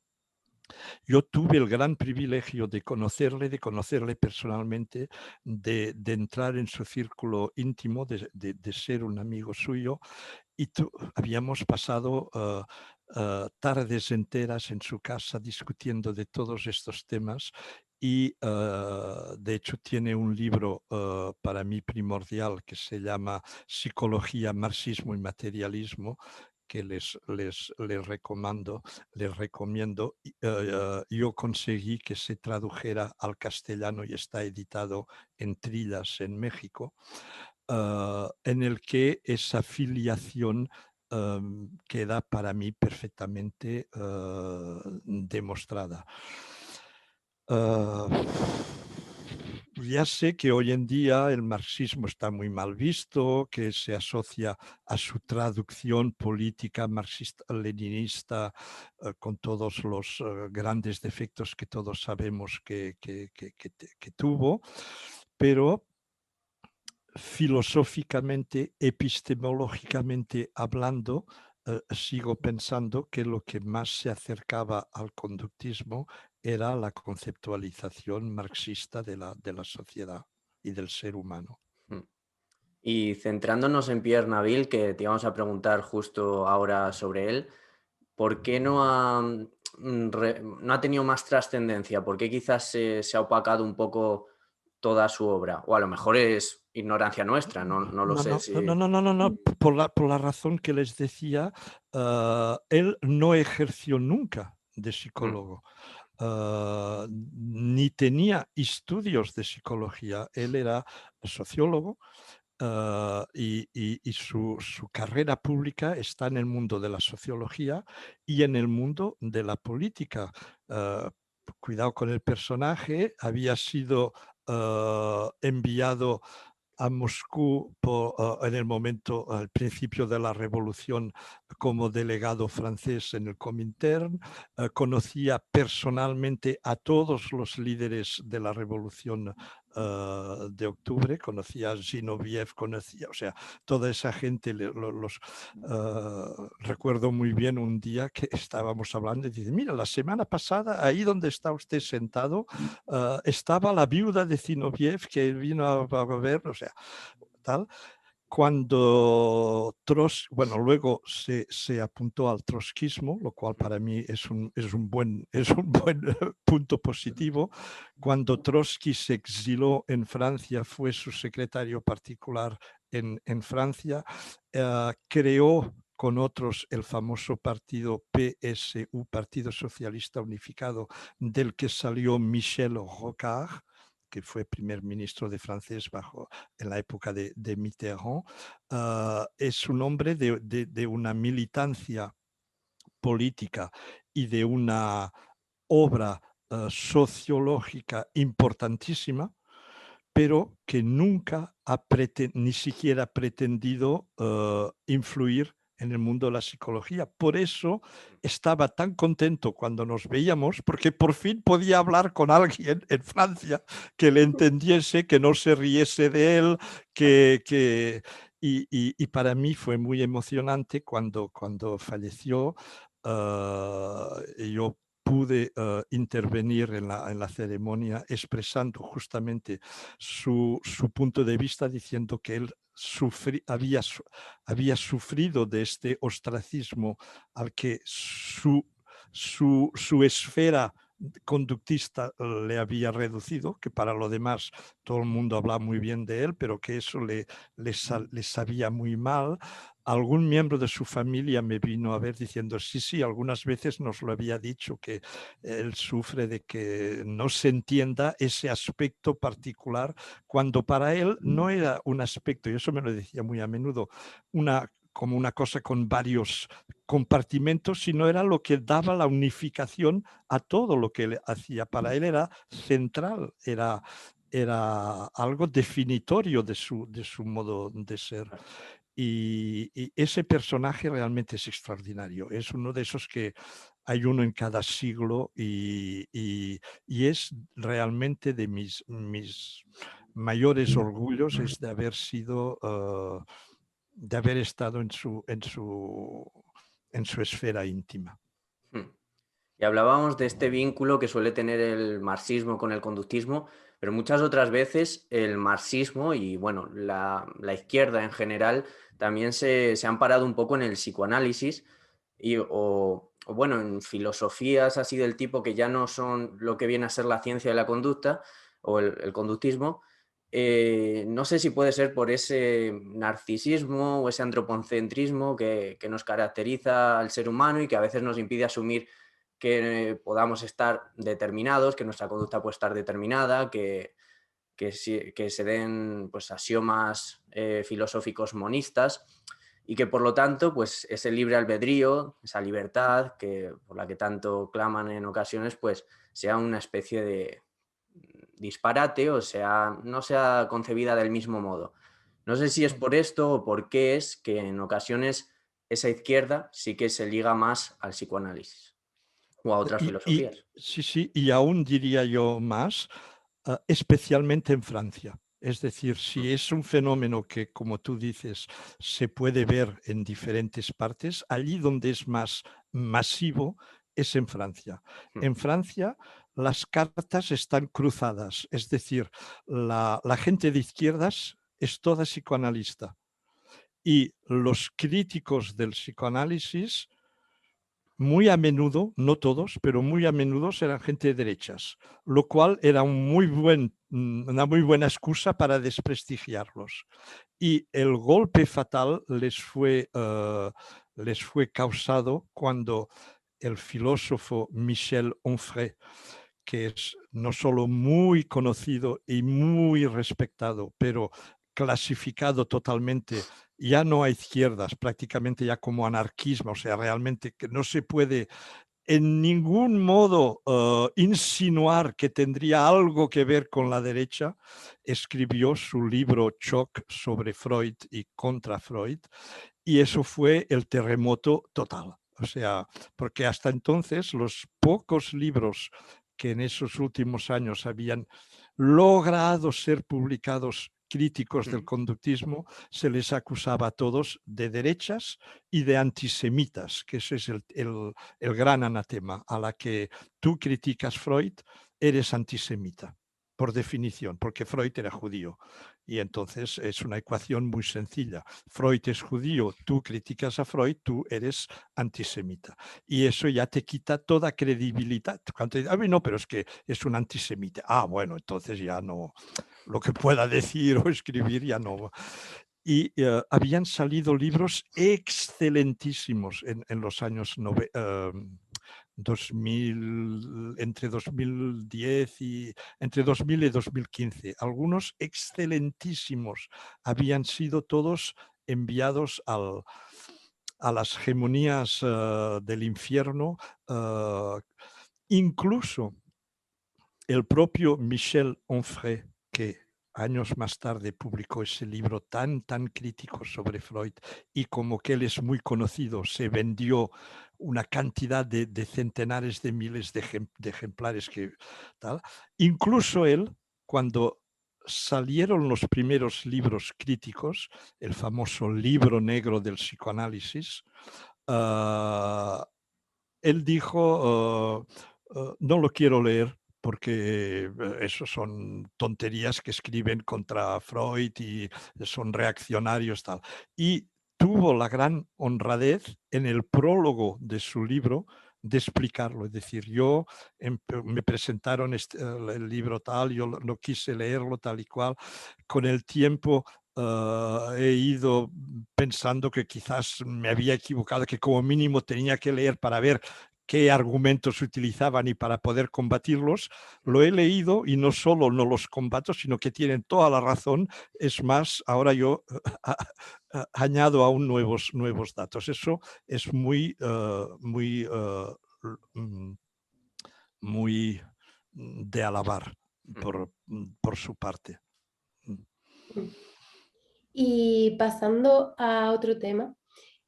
Yo tuve el gran privilegio de conocerle, de conocerle personalmente, de, entrar en su círculo íntimo, de, ser un amigo suyo. Y habíamos pasado ah, eh, tardes enteras en su casa discutiendo de todos estos temas y eh, de hecho tiene un libro eh, para mí primordial que se llama Psicología, Marxismo y Materialismo que les, les, les recomiendo. Les recomiendo. yo conseguí que se tradujera al castellano y está editado en Trillas en México, en el que esa filiación queda para mí perfectamente ah, demostrada. Ah, ya sé que hoy en día el marxismo está muy mal visto, que se asocia a su traducción política marxista-leninista ah, con todos los grandes defectos que todos sabemos que, que tuvo, pero filosóficamente, epistemológicamente hablando, eh, sigo pensando que lo que más se acercaba al conductismo era la conceptualización marxista de la, de la sociedad y del ser humano. Hmm. Y centrándonos en Pierre Nabil, que te íbamos a preguntar justo ahora sobre él, ¿por qué no ha, mm, no ha tenido más trascendencia? ¿Por qué quizás se, se ha opacado un poco toda su obra? O a lo mejor es ignorancia nuestra, no, no lo sé. No, si... no, no, no, no, no, por la, por la razón que les decía, ah, él no ejerció nunca de mm. psicólogo. Ah, ni tenía estudios de psicología, él era sociólogo ah, y, y, su, su, carrera pública está en el mundo de la sociología y en el mundo de la política. cuidado con el personaje, había sido enviado a Moscú ah, en el momento, al principio de la revolución, como delegado francés en el Comintern. Ah, conocía personalmente a todos los líderes de la revolución Ah, de octubre, conocía a Zinoviev, conocía, o sea, toda esa gente, los, ah, recuerdo muy bien un día que estábamos hablando y dice, mira, la semana pasada, ahí donde está usted sentado, ah, estaba la viuda de Zinoviev que vino a, a ver, o sea, tal cuando Tros, bueno, luego se, se, apuntó al trotskismo, lo cual para mí es un, es un, buen, es un buen punto positivo. Cuando Trotsky se exiló en Francia, fue su secretario particular en, en Francia, eh, creó con otros el famoso partido PSU, Partido Socialista Unificado, del que salió Michel Rocard que fue primer ministro de francés bajo, en la época de, Mitterrand, ah, es un hombre de, una militancia política y de una obra ah, sociológica importantísima, pero que nunca ha ni siquiera pretendido ah, influir en el mundo de la psicología. Por eso estaba tan contento cuando nos veíamos, porque por fin podía hablar con alguien en Francia que le entendiese, que no se riese de él, que... que y, para mí fue muy emocionante cuando, cuando falleció. Uh, yo pude uh, intervenir en la, en la, ceremonia expresando justamente su, su, punto de vista, diciendo que él había, había sufrido de este ostracismo al que su, su, su esfera conductista le había reducido, que para lo demás todo el mundo habla muy bien de él, pero que eso le, le, le sabía muy mal. Algún miembro de su familia me vino a ver diciendo, sí, sí, algunas veces nos lo había dicho, que él sufre de que no se entienda ese aspecto particular, cuando para él no era un aspecto, y eso me lo decía muy a menudo, una como una cosa con varios compartimentos, sino era lo que daba la unificación a todo lo que él hacía. Para él era central, era, era algo definitorio de su, de su modo de ser. Y, ese personaje realmente es extraordinario. Es uno de esos que hay uno en cada siglo y, es realmente de mis, mis mayores orgullos es de haber sido, ah, de haber estado en su, en su, en su esfera íntima. Hmm. Y hablábamos de este vínculo que suele tener el marxismo con el conductismo, pero muchas otras veces el marxismo y bueno, la, izquierda en general también se, han parado un poco en el psicoanálisis y, o, bueno, en filosofías así del tipo que ya no son lo que viene a ser la ciencia de la conducta o el, conductismo. Eh, no sé si puede ser por ese narcisismo o ese antropocentrismo que, que, nos caracteriza al ser humano y que a veces nos impide asumir que podamos estar determinados, que nuestra conducta puede estar determinada, que, que, se den pues, axiomas eh, filosóficos monistas y que por lo tanto pues, ese libre albedrío, esa libertad que, por la que tanto claman en ocasiones, pues sea una especie de disparate o sea, no sea concebida del mismo modo. No sé si es por esto o por qué es que en ocasiones esa izquierda sí que se liga más al psicoanálisis o a otras filosofías. sí, sí, y aún diría yo más, Ah, especialmente en Francia. Es decir, si mm. es un fenómeno que, como tú dices, se puede ver en diferentes partes, allí donde es más masivo es en Francia. Mm. En Francia las cartas están cruzadas, es decir, la, la gente de izquierdas es toda psicoanalista y los críticos del psicoanálisis muy a menudo, no todos, pero muy a menudo eran gente de derechas, lo cual era un muy buen, mm, una muy buena excusa para desprestigiarlos. Y el golpe fatal les fue, eh, les fue causado cuando el filósofo Michel Onfray, que es no solo muy conocido y muy respetado, pero clasificado totalmente ya no a izquierdas, prácticamente ya como anarquismo, o sea, realmente que no se puede en ningún modo eh, insinuar que tendría algo que ver con la derecha, escribió su libro Choc sobre Freud y contra Freud, y eso fue el terremoto total. O sea, porque hasta entonces los pocos libros que en esos últimos años habían logrado ser publicados críticos del conductismo se les acusaba a todos de derechas y de antisemitas, que ese es el, el gran anatema, a la que tú criticas Freud, eres antisemita por definición, porque Freud era judío. Y entonces es una ecuación muy sencilla. Freud es judío, tú criticas a Freud, tú eres antisemita. Y eso ya te quita toda credibilidad. Cuando te no, pero es que es un antisemita. Ah, bueno, entonces ya no, lo que pueda decir o escribir ya no. Y eh, habían salido libros excelentísimos en, los años 90. 2000, entre 2010 y entre 2000 y 2015. Algunos excelentísimos habían sido todos enviados al, a las hegemonías eh, del infierno. Eh, incluso el propio Michel Onfray, que años más tarde publicó ese libro tan, tan crítico sobre Freud y como que él es muy conocido, se vendió una cantidad de, centenares de miles de, ejemplares que tal. Incluso él, cuando salieron los primeros libros críticos, el famoso libro negro del psicoanálisis, ah, él dijo, ah, ah, no lo quiero leer porque eh, eso son tonterías que escriben contra Freud y son reaccionarios tal. Y tuvo la gran honradez en el prólogo de su libro de explicarlo. Es decir, yo me presentaron este, el libro tal, yo no quise leerlo tal y cual. Con el tiempo eh, he ido pensando que quizás me había equivocado, que como mínimo tenía que leer para ver qué argumentos utilizaban y para poder combatirlos, lo he leído y no solo no los combato, sino que tienen toda la razón. Es más, ahora yo añado aún nuevos, nuevos datos. Eso es muy, eh, muy, eh, mm, muy de alabar por, por su parte. Y pasando a otro tema,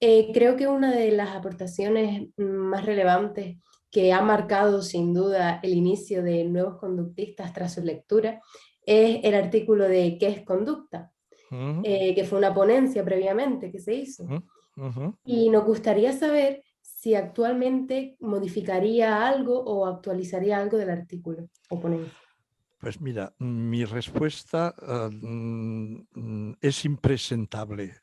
eh, creo que una de las aportaciones más relevantes que ha marcado sin duda el inicio de nuevos conductistas tras su lectura es el artículo de ¿Qué es conducta? Eh, que fue una ponencia previamente que se hizo. Y nos gustaría saber si actualmente modificaría algo o actualizaría algo del artículo o ponencia. Pues mira, mi respuesta mm, es impresentable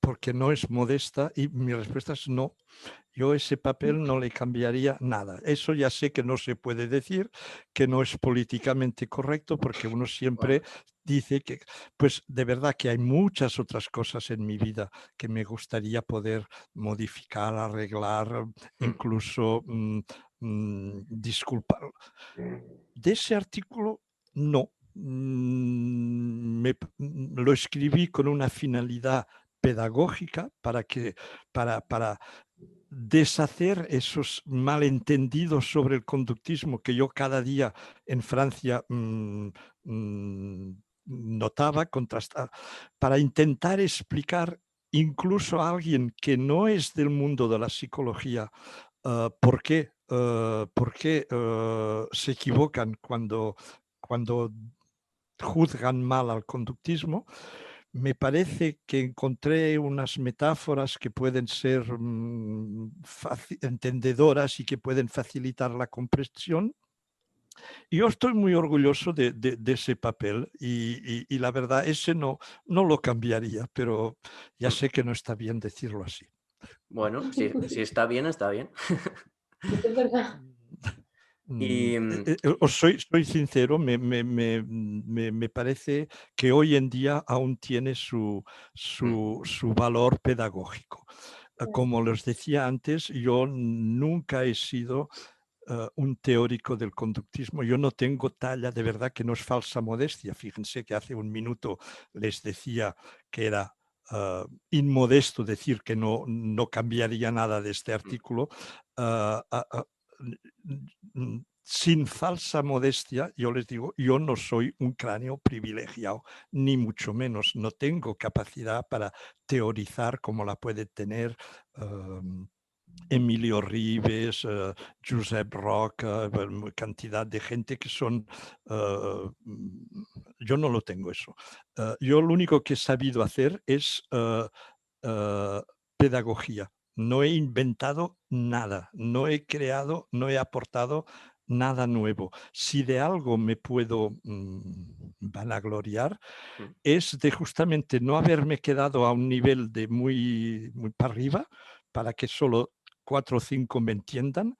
porque no es modesta y mi respuesta es no. Yo ese papel no le cambiaría nada. Eso ya sé que no se puede decir, que no es políticamente correcto, porque uno siempre dice que, pues de verdad que hay muchas otras cosas en mi vida que me gustaría poder modificar, arreglar, mm. incluso mm, mm, disculpar. De ese artículo, no. Me, lo escribí con una finalidad pedagógica para que para, para deshacer esos malentendidos sobre el conductismo que yo cada día en Francia mm, mm, notaba, contrastaba, para intentar explicar incluso a alguien que no es del mundo de la psicología ah, por qué, ah, por qué ah, se equivocan cuando, cuando juzgan mal al conductismo me parece que encontré unas metáforas que pueden ser mm, entendedoras y que pueden facilitar la comprensión. Y yo estoy muy orgulloso de, ese papel y, la verdad, ese no, no lo cambiaría, pero ya sé que no está bien decirlo así. Bueno, si, si está bien, está bien. Es verdad. Y, mm, eh, eh, os soy, soy sincero, me, me, me, parece que hoy en día aún tiene su, su, su valor pedagógico. Ah, como les decía antes, yo nunca he sido ah, un teórico del conductismo. Yo no tengo talla, de verdad que no es falsa modestia. Fíjense que hace un minuto les decía que era ah, inmodesto decir que no, no cambiaría nada de este mm. artículo. Sin falsa modestia, yo les digo, yo no soy un cráneo privilegiado, ni mucho menos, no tengo capacidad para teorizar como la puede tener um, Emilio Rives, uh, Josep Roca, cantidad de gente que son... Uh, yo no lo tengo eso. Yo lo único que he sabido hacer es pedagogía no he inventado nada, no he creado, no he aportado nada nuevo. Si de algo me puedo mm, vanagloriar, mm. es de justamente no haberme quedado a un nivel de muy, muy para arriba, para que solo cuatro o cinco me entiendan,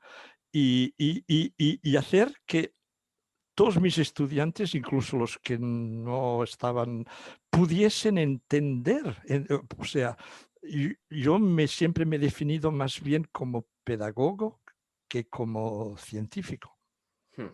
y, y hacer que todos mis estudiantes, incluso los que no estaban, pudiesen entender, o sea, yo me, siempre me he definido más bien como pedagogo que como científico. Hmm.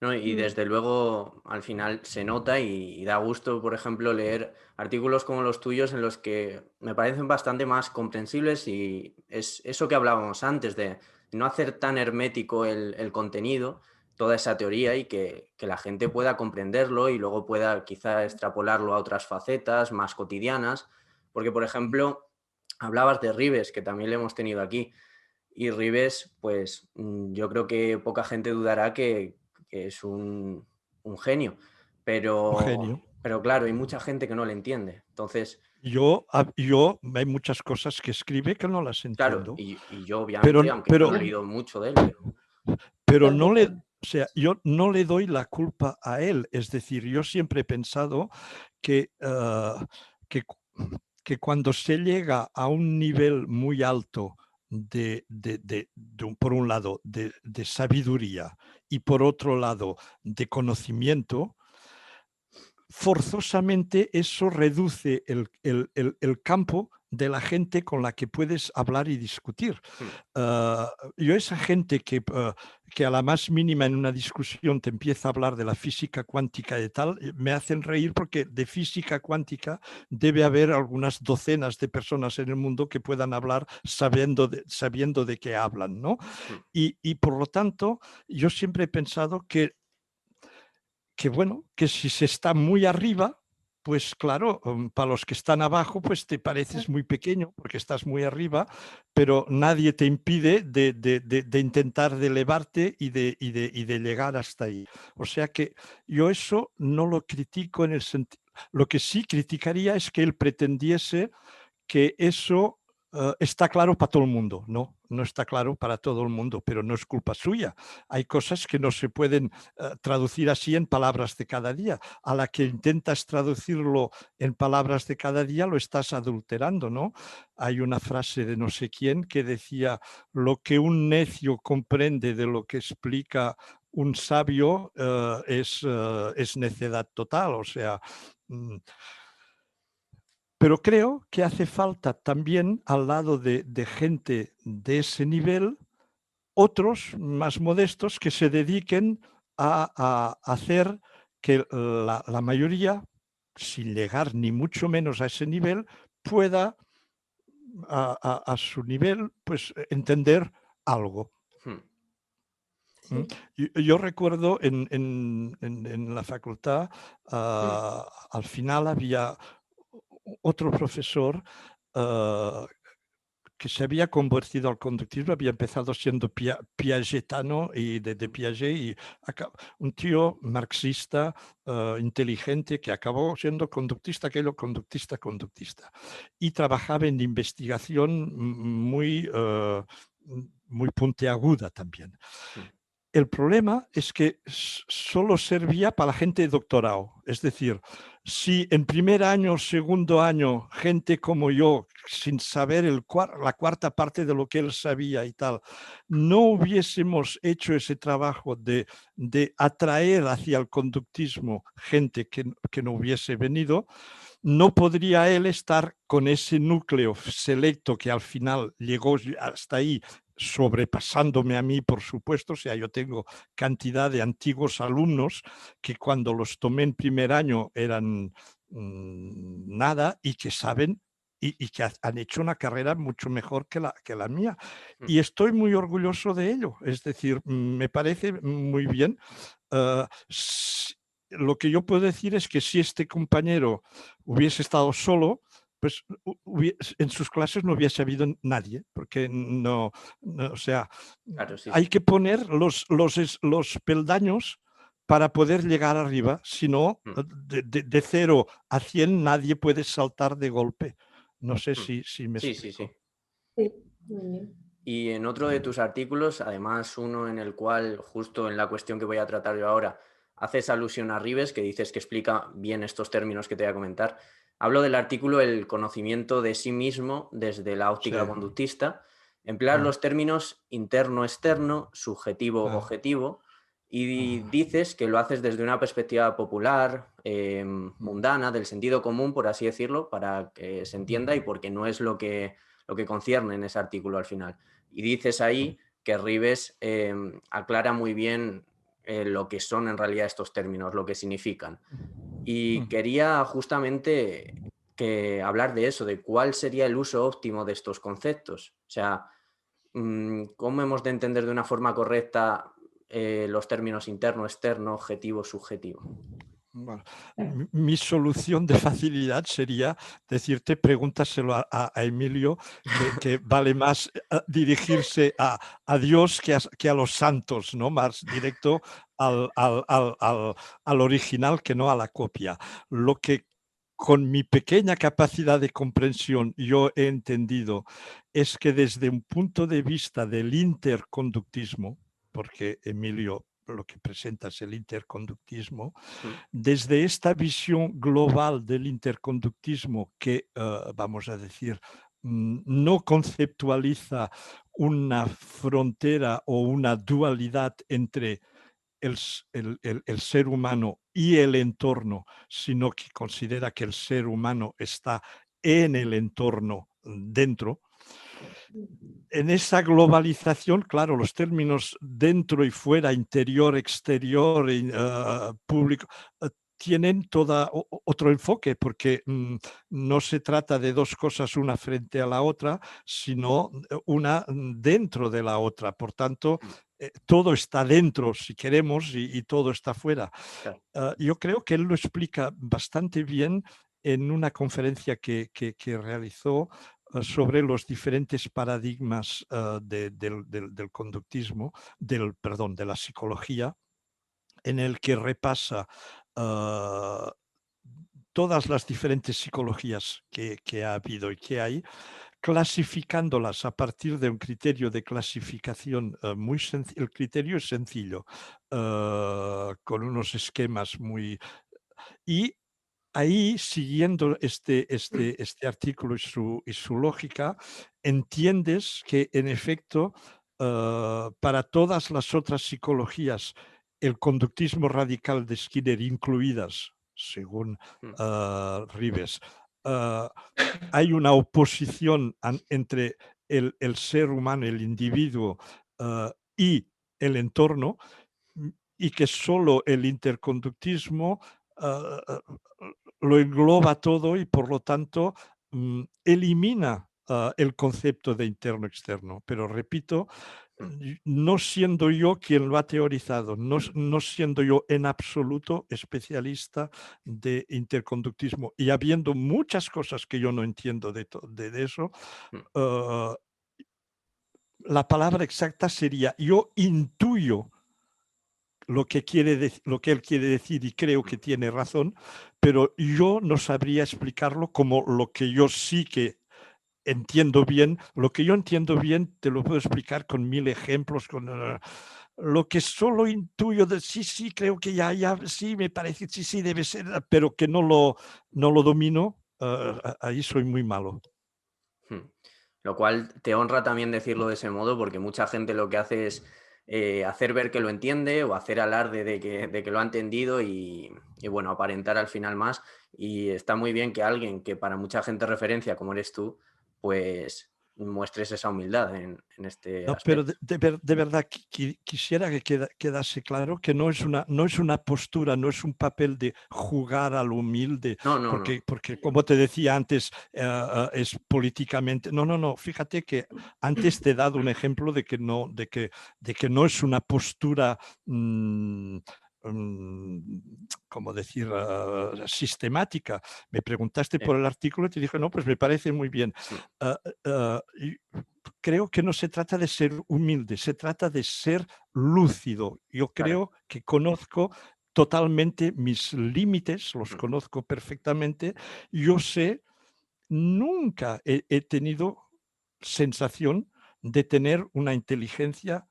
No, y mm. desde luego al final se nota y, da gusto, por ejemplo, leer artículos como los tuyos en los que me parecen bastante más comprensibles y es eso que hablábamos antes de no hacer tan hermético el, contenido, toda esa teoría y que, que, la gente pueda comprenderlo y luego pueda quizá extrapolarlo a otras facetas más cotidianas porque, por ejemplo, hablabas de Rives, que también le hemos tenido aquí. Y Rives, pues mm, yo creo que poca gente dudará que, es un, genio. Pero, pero claro, hay mucha gente que no le entiende. Entonces. Yo, yo hay muchas cosas que escribe que no las entiendo. Claro, y, yo obviamente, aunque no he leído mucho de él. Pero, no le, o sea, yo no le doy la culpa a él. Es decir, yo siempre he pensado que, ah, que que cuando se llega a un nivel muy alto de, por un lado, de, sabiduría y por otro lado, de conocimiento, forzosamente eso reduce el, el campo de la gente con la que puedes hablar y discutir. Ah, yo esa gente que, ah, que a la más mínima en una discusión te empieza a hablar de la física cuántica y tal, eh, me hacen reír porque de física cuántica debe haber algunas docenas de personas en el mundo que puedan hablar sabiendo de, sabiendo de qué hablan, ¿no? Hmm. Y, y por lo tanto, yo siempre he pensado que que bueno, que si se está muy arriba, pues claro, mm, para los que están abajo, pues te pareces muy pequeño porque estás muy arriba, pero nadie te impide de, intentar de elevarte y de, y, y de llegar hasta ahí. O sea que yo eso no lo critico en el sentido, lo que sí criticaría es que él pretendiese que eso eh, está claro para todo el mundo, no, no está claro para todo el mundo, pero no es culpa suya. Hay cosas que no se pueden eh, traducir así en palabras de cada día. A la que intentas traducirlo en palabras de cada día, lo estás adulterando, ¿no? Hay una frase de no sé quién que decía, lo que un necio comprende de lo que explica un sabio eh, es, es necedad total, o sea... Mm, pero creo que hace falta también al lado de, gente de ese nivel, otros más modestos que se dediquen a, hacer que la, mayoría, sin llegar ni mucho menos a ese nivel, pueda a, su nivel pues entender algo. Hmm. ¿Mm? Yo, recuerdo en, la facultad, ah, al final había otro profesor ah, que se había convertido al conductismo, había empezado siendo piagetano y de, Piaget, y un tío marxista, ah, inteligente, que acabó siendo conductista, que lo conductista, conductista. Y trabajaba en investigación muy, uh, muy puntiaguda también. El problema es que solo servía para la gente de doctorado. Es decir, si en primer año, segundo año, gente como yo, sin saber la cuarta parte de lo que él sabía y tal, no hubiésemos hecho ese trabajo de, de atraer hacia el conductismo gente que, que no hubiese venido, no podría él estar con ese núcleo selecto que al final llegó hasta ahí sobrepasándome a mí, por supuesto, o sea, yo tengo cantidad de antiguos alumnos que cuando los tomé en primer año eran mm, nada y que saben y, que han hecho una carrera mucho mejor que la, que la mía. Mm. Y estoy muy orgulloso de ello, es decir, me parece muy bien. Ah, lo que yo puedo decir es que si este compañero hubiese estado solo, pues en sus clases no hubiese habido nadie, porque no, o sea, hay que poner los, los, los peldaños para poder llegar arriba, si no, mm. de, de, cero a 100 nadie puede saltar de golpe. No sé mm. si, si me sí, Sí, sí. sí. Y en otro de tus artículos, además uno en el cual, justo en la cuestión que voy a tratar yo ahora, haces alusión a Rives, que dices que explica bien estos términos que te voy a comentar. Hablo del artículo El conocimiento de sí mismo desde la óptica conductista. Emplear ah. los términos interno-externo, subjetivo-objetivo, ah. y ah. dices que lo haces desde una perspectiva popular, em, mundana, del sentido común, por así decirlo, para que se entienda y porque no es lo que, lo que concierne en ese artículo al final. Y dices ahí que Rives em, aclara muy bien eh, lo que son en realidad estos términos, lo que significan. Y mm. quería justamente que hablar de eso, de cuál sería el uso óptimo de estos conceptos. O sea, mm, cómo hemos de entender de una forma correcta eh, los términos interno, externo, objetivo, subjetivo. Mi solución de facilidad sería decirte, pregúntaselo a, Emilio, que, vale más eh, dirigirse a, Dios que a, que a, los santos, ¿no? Más directo al, al, original que no a la copia. Lo que con mi pequeña capacidad de comprensión yo he entendido es que desde un punto de vista del interconductismo, porque Emilio lo que presenta es el interconductismo, desde esta visión global del interconductismo que, eh, vamos a decir, mm, no conceptualiza una frontera o una dualidad entre el, el, ser humano y el entorno, sino que considera que el ser humano está en el entorno dentro, en esa globalización, claro, los términos dentro y fuera, interior, exterior, uh, público, uh, tienen todo otro enfoque, porque mm, no se trata de dos cosas una frente a la otra, sino eh, una dentro de la otra. Por tanto, mm. eh, todo está dentro, si queremos, y, todo está fuera. Uh, yo creo que él lo explica bastante bien en una conferencia que, que, que realizó sobre los diferentes paradigmas eh, del, conductismo, del, perdón, de la psicología, en el que repasa eh, todas las diferentes psicologías que, ha habido y que hay, clasificándolas a partir de un criterio de clasificación muy sencillo. El criterio es sencillo, con unos esquemas muy... Y ahí, siguiendo este, este, este artículo y su, y su, lógica, entiendes que en efecto, ah, para todas las otras psicologías, el conductismo radical de Skinner incluidas, según uh, Rives, ah, hay una oposición entre el, el, ser humano, el individuo y el entorno, y que solo el interconductismo lo engloba todo y por lo tanto mm, elimina ah, el concepto de interno-externo. Pero repito, mm. no siendo yo quien lo ha teorizado, no, no, siendo yo en absoluto especialista de interconductismo y habiendo muchas cosas que yo no entiendo de, de, eso, mm. ah, la palabra exacta sería yo intuyo lo que, quiere lo que él quiere decir y creo que tiene razón, pero yo no sabría explicarlo como lo que yo sí que entiendo bien. Lo que yo entiendo bien te lo puedo explicar con mil ejemplos, con uh, lo que solo intuyo de sí, sí, creo que ya, ya, sí, me parece, sí, sí, debe ser, pero que no lo, no lo domino, uh, ahí soy muy malo. Hmm. Lo cual te honra también decirlo de ese modo, porque mucha gente lo que hace es eh, hacer ver que lo entiende o hacer alarde de que, de que lo ha entendido y, y, bueno, aparentar al final más. Y está muy bien que alguien que para mucha gente referencia, como eres tú, pues muestres esa humildad en, este. No, pero de, verdad quisiera que quedase claro que no es, una, no es una postura, no es un papel de jugar al humilde, no, no, porque, porque como te decía antes, eh, eh, es políticamente. No, no, no. Fíjate que antes te he dado un ejemplo de que no, de que, de que no es una postura. Mm, como decir, ah, sistemática. Me preguntaste por el artículo y te dije, no, pues me parece muy bien. Ah, ah, creo que no se trata de ser humilde, se trata de ser lúcido. Yo creo que conozco totalmente mis límites, los mm. conozco perfectamente. Yo sé, nunca he tenido sensación de tener una inteligencia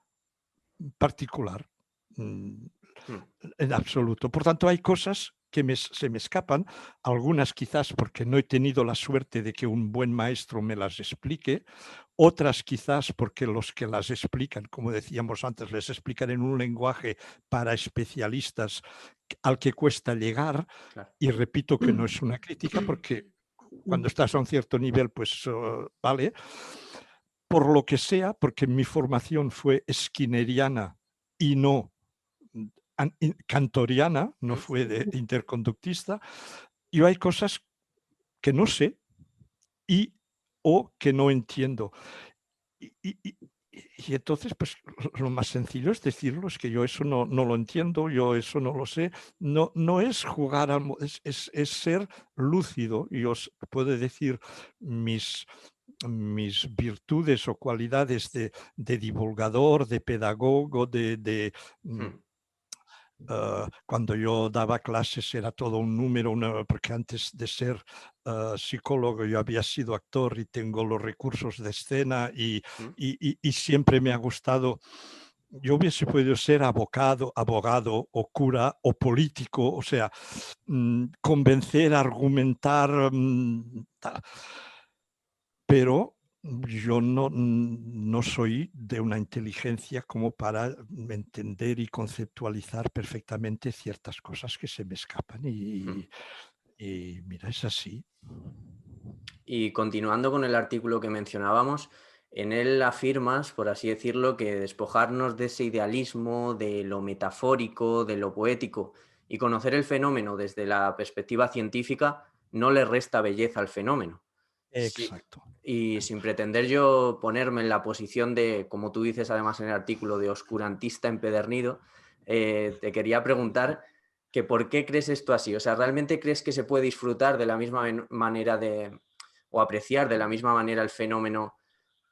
particular. Mm, Mm. en absoluto. Por tanto, hay cosas que se me escapan, algunas quizás porque no he tenido la suerte de que un buen maestro me las explique, otras quizás porque los que las explican, como decíamos antes, les explican en un lenguaje para especialistas al que cuesta llegar, y repito que no es una crítica porque cuando estás a un cierto nivel, pues oh, vale, por lo que sea, porque mi formación fue skinneriana y no cantoriana, no fue de interconductista, y hay cosas que no sé y o que no entiendo. Y, entonces, pues lo más sencillo es decirlo, es que yo eso no, no lo entiendo, yo eso no lo sé. No, no es jugar, al, es, es, ser lúcido y os puedo decir mis, mis virtudes o cualidades de, de divulgador, de pedagogo, de, de mm, Ah, cuando yo daba clases era todo un número, porque antes de ser ah, psicólogo yo había sido actor y tengo los recursos de escena y, y, y, siempre me ha gustado. Yo hubiese podido ser abogado, abogado o cura o político, o sea, mm, convencer, argumentar, mm, pero yo no, no soy de una inteligencia como para entender y conceptualizar perfectamente ciertas cosas que se me escapan y, y mira, es así. Y continuando con el artículo que mencionábamos, en él afirmas, por así decirlo, que despojarnos de ese idealismo, de lo metafórico, de lo poético y conocer el fenómeno desde la perspectiva científica no le resta belleza al fenómeno. Exacto. y sin pretender yo ponerme en la posición de, como tú dices además en el artículo, de oscurantista empedernido, eh, te quería preguntar que por qué crees esto así. O sea, ¿realmente crees que se puede disfrutar de la misma manera de, o apreciar de la misma manera el fenómeno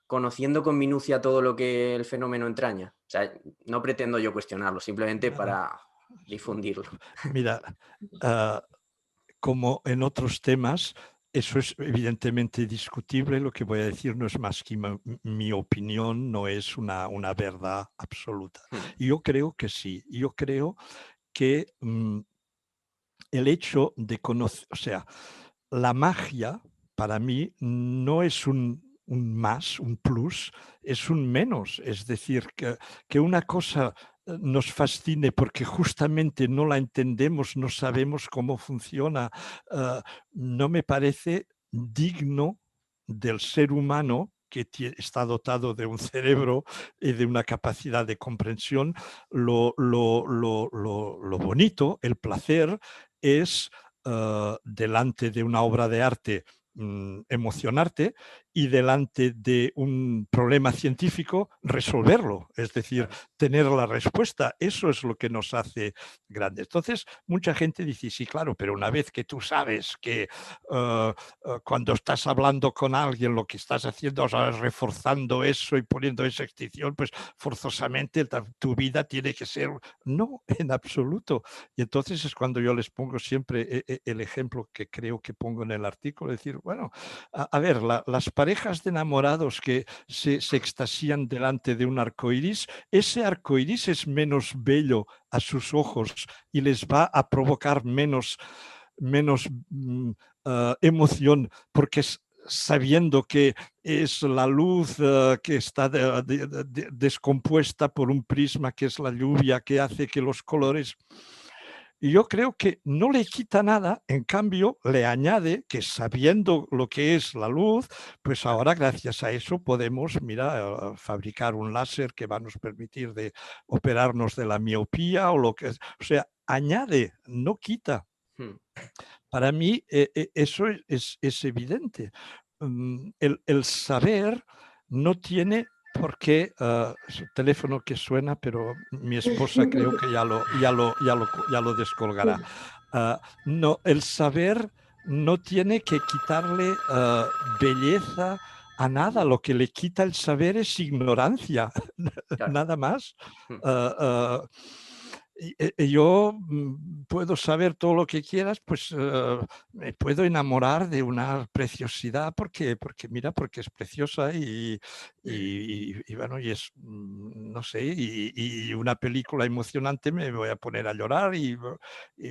conociendo con minucia todo lo que el fenómeno entraña? O sea, no pretendo yo cuestionarlo, simplemente para difundirlo. Mira, ah, como en otros temas, eso es evidentemente discutible. Lo que voy a decir no es más que mi, opinión, no es una, una verdad absoluta. Hmm. Yo creo que sí. Yo creo que mm, el hecho de conocer, o sea, la magia para mí no es un, más, un plus, es un menos. Es decir, que, que una cosa nos fascine porque justamente no la entendemos, no sabemos cómo funciona, eh, no me parece digno del ser humano que está dotado de un cerebro y de una capacidad de comprensión, lo, bonito, el placer, es eh, delante de una obra de arte mm, emocionarte y delante de un problema científico resolverlo, es decir, tener la respuesta. Eso es lo que nos hace grandes. Entonces, mucha gente dice, sí, claro, pero una vez que tú sabes que eh, eh, cuando estás hablando con alguien lo que estás haciendo es reforzando eso y poniendo esa extinción, pues forzosamente tu vida tiene que ser... No, en absoluto. Y entonces es cuando yo les pongo siempre e, e, el ejemplo que creo que pongo en el artículo, decir, bueno, a, ver, las parejas de enamorados que se, extasían delante de un arco iris, ese arco iris es menos bello a sus ojos y les va a provocar menos, menos mm, ah, emoción porque sabiendo que es la luz ah, que está descompuesta por un prisma que es la lluvia que hace que los colores y yo creo que no le quita nada, en cambio le añade que sabiendo lo que es la luz, pues ahora gracias a eso podemos, mira, fabricar un láser que va a nos permitir de operarnos de la miopía o lo que. O sea, añade, no quita. Hmm. Para mí e, e, eso es, es, evidente. Mm, el, el saber no tiene porque uh, su teléfono que suena, pero mi esposa creo que ya lo, ya lo, ya lo, ya lo descolgará. Uh, no, el saber no tiene que quitarle uh, belleza a nada, lo que le quita el saber es ignorancia, nada más. Eh, yo mm, puedo saber todo lo que quieras, pues eh, me puedo enamorar de una preciosidad porque, porque mira, porque es preciosa y, y, bueno, y es, mm, no sé, y, una película emocionante me voy a poner a llorar y,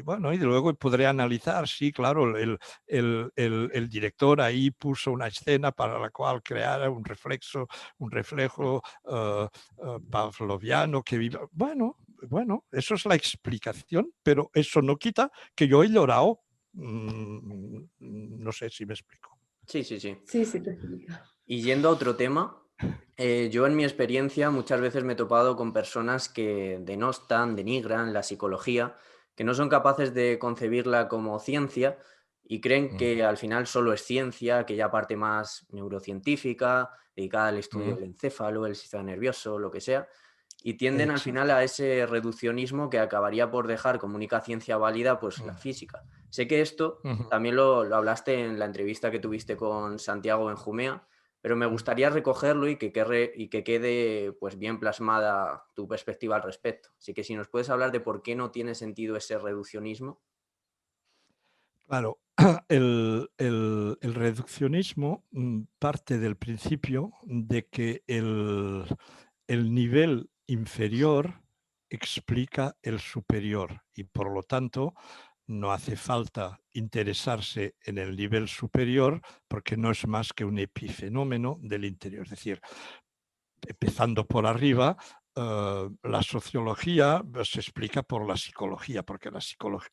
bueno, y luego podré analizar, sí, claro, el, el, el, director ahí puso una escena para la cual creara un reflexo, un reflejo pavloviano que viva, bueno, bueno, eso es la explicación, pero eso no quita que yo he llorado. Mm, no sé si me explico. Sí, sí, sí. Sí, sí, te explico. Y yendo a otro tema, eh, yo en mi experiencia muchas veces me he topado con personas que denostan, denigran la psicología, que no son capaces de concebirla como ciencia y creen que al final solo es ciencia, aquella parte más neurocientífica, dedicada al estudio del encéfalo, el sistema nervioso, lo que sea y tienden al final a ese reduccionismo que acabaría por dejar como única ciencia válida pues la mm. física. Sé que esto también lo, hablaste en la entrevista que tuviste con Santiago en Jumea, pero me gustaría recogerlo y que, y que quede pues bien plasmada tu perspectiva al respecto. Así que si nos puedes hablar de por qué no tiene sentido ese reduccionismo. Claro, el, el reduccionismo mm, parte del principio de que el, el nivel inferior explica el superior y por lo tanto no hace falta interesarse en el nivel superior porque no es más que un epifenómeno del interior. Es decir, empezando por arriba, eh, la sociología pues, se explica por la psicología, porque la,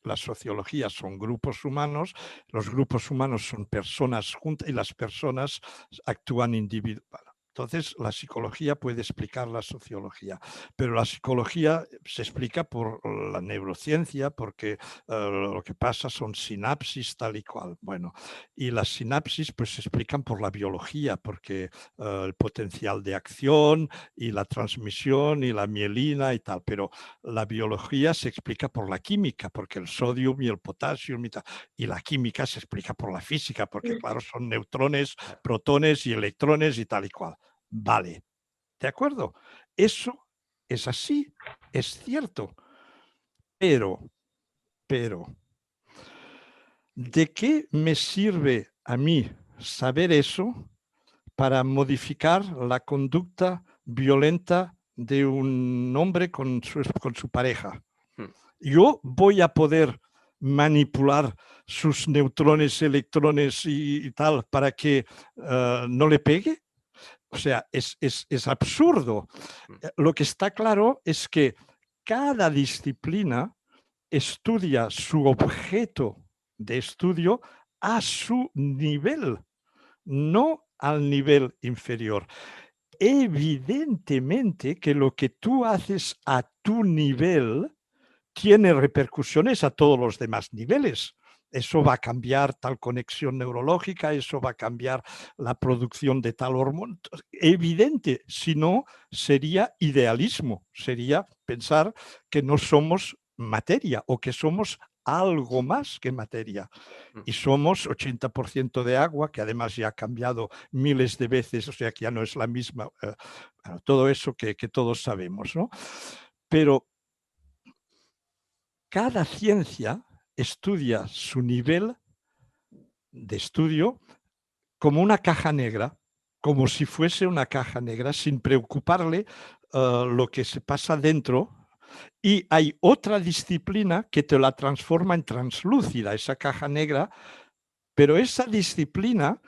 la, sociología son grupos humanos, los grupos humanos son personas juntas y las personas actúan individualmente. Entonces, la psicología puede explicar la sociología, pero la psicología se explica por la neurociencia, porque eh, lo que pasa son sinapsis tal y cual. Bueno, y las sinapsis pues se explican por la biología, porque eh, el potencial de acción y la transmisión y la mielina y tal, pero la biología se explica por la química, porque el sodio y el potasio y, y la química se explica por la física, porque claro, son neutrones, protones y electrones y tal y cual vale. ¿De acuerdo? Eso es así, es cierto. Pero, pero, ¿de qué me sirve a mí saber eso para modificar la conducta violenta de un hombre con su, con su pareja? Hmm. Yo voy a poder manipular sus neutrones, electrones y, tal para que eh, no le pegue? O sea, es, absurdo. Mm. Eh, lo que está claro es que cada disciplina estudia su objeto de estudio a su nivel, no al nivel inferior. Evidentemente que lo que tú haces a tu nivel tiene repercusiones a todos los demás niveles. Eso va a cambiar tal conexión neurológica, eso va a cambiar la producción de tal hormona. Evidente, si no, sería idealismo, sería pensar que no somos materia o que somos algo más que materia. Mm. Y somos 80% de agua, que además ya ha cambiado miles de veces, o sea que ya no es la misma, eh, todo eso que, que todos sabemos. ¿no? Pero cada ciencia estudia su nivel de estudio como una caja negra, como si fuese una caja negra, sin preocuparle eh, lo que se pasa dentro. Y hay otra disciplina que te la transforma en translúcida, esa caja negra, pero esa disciplina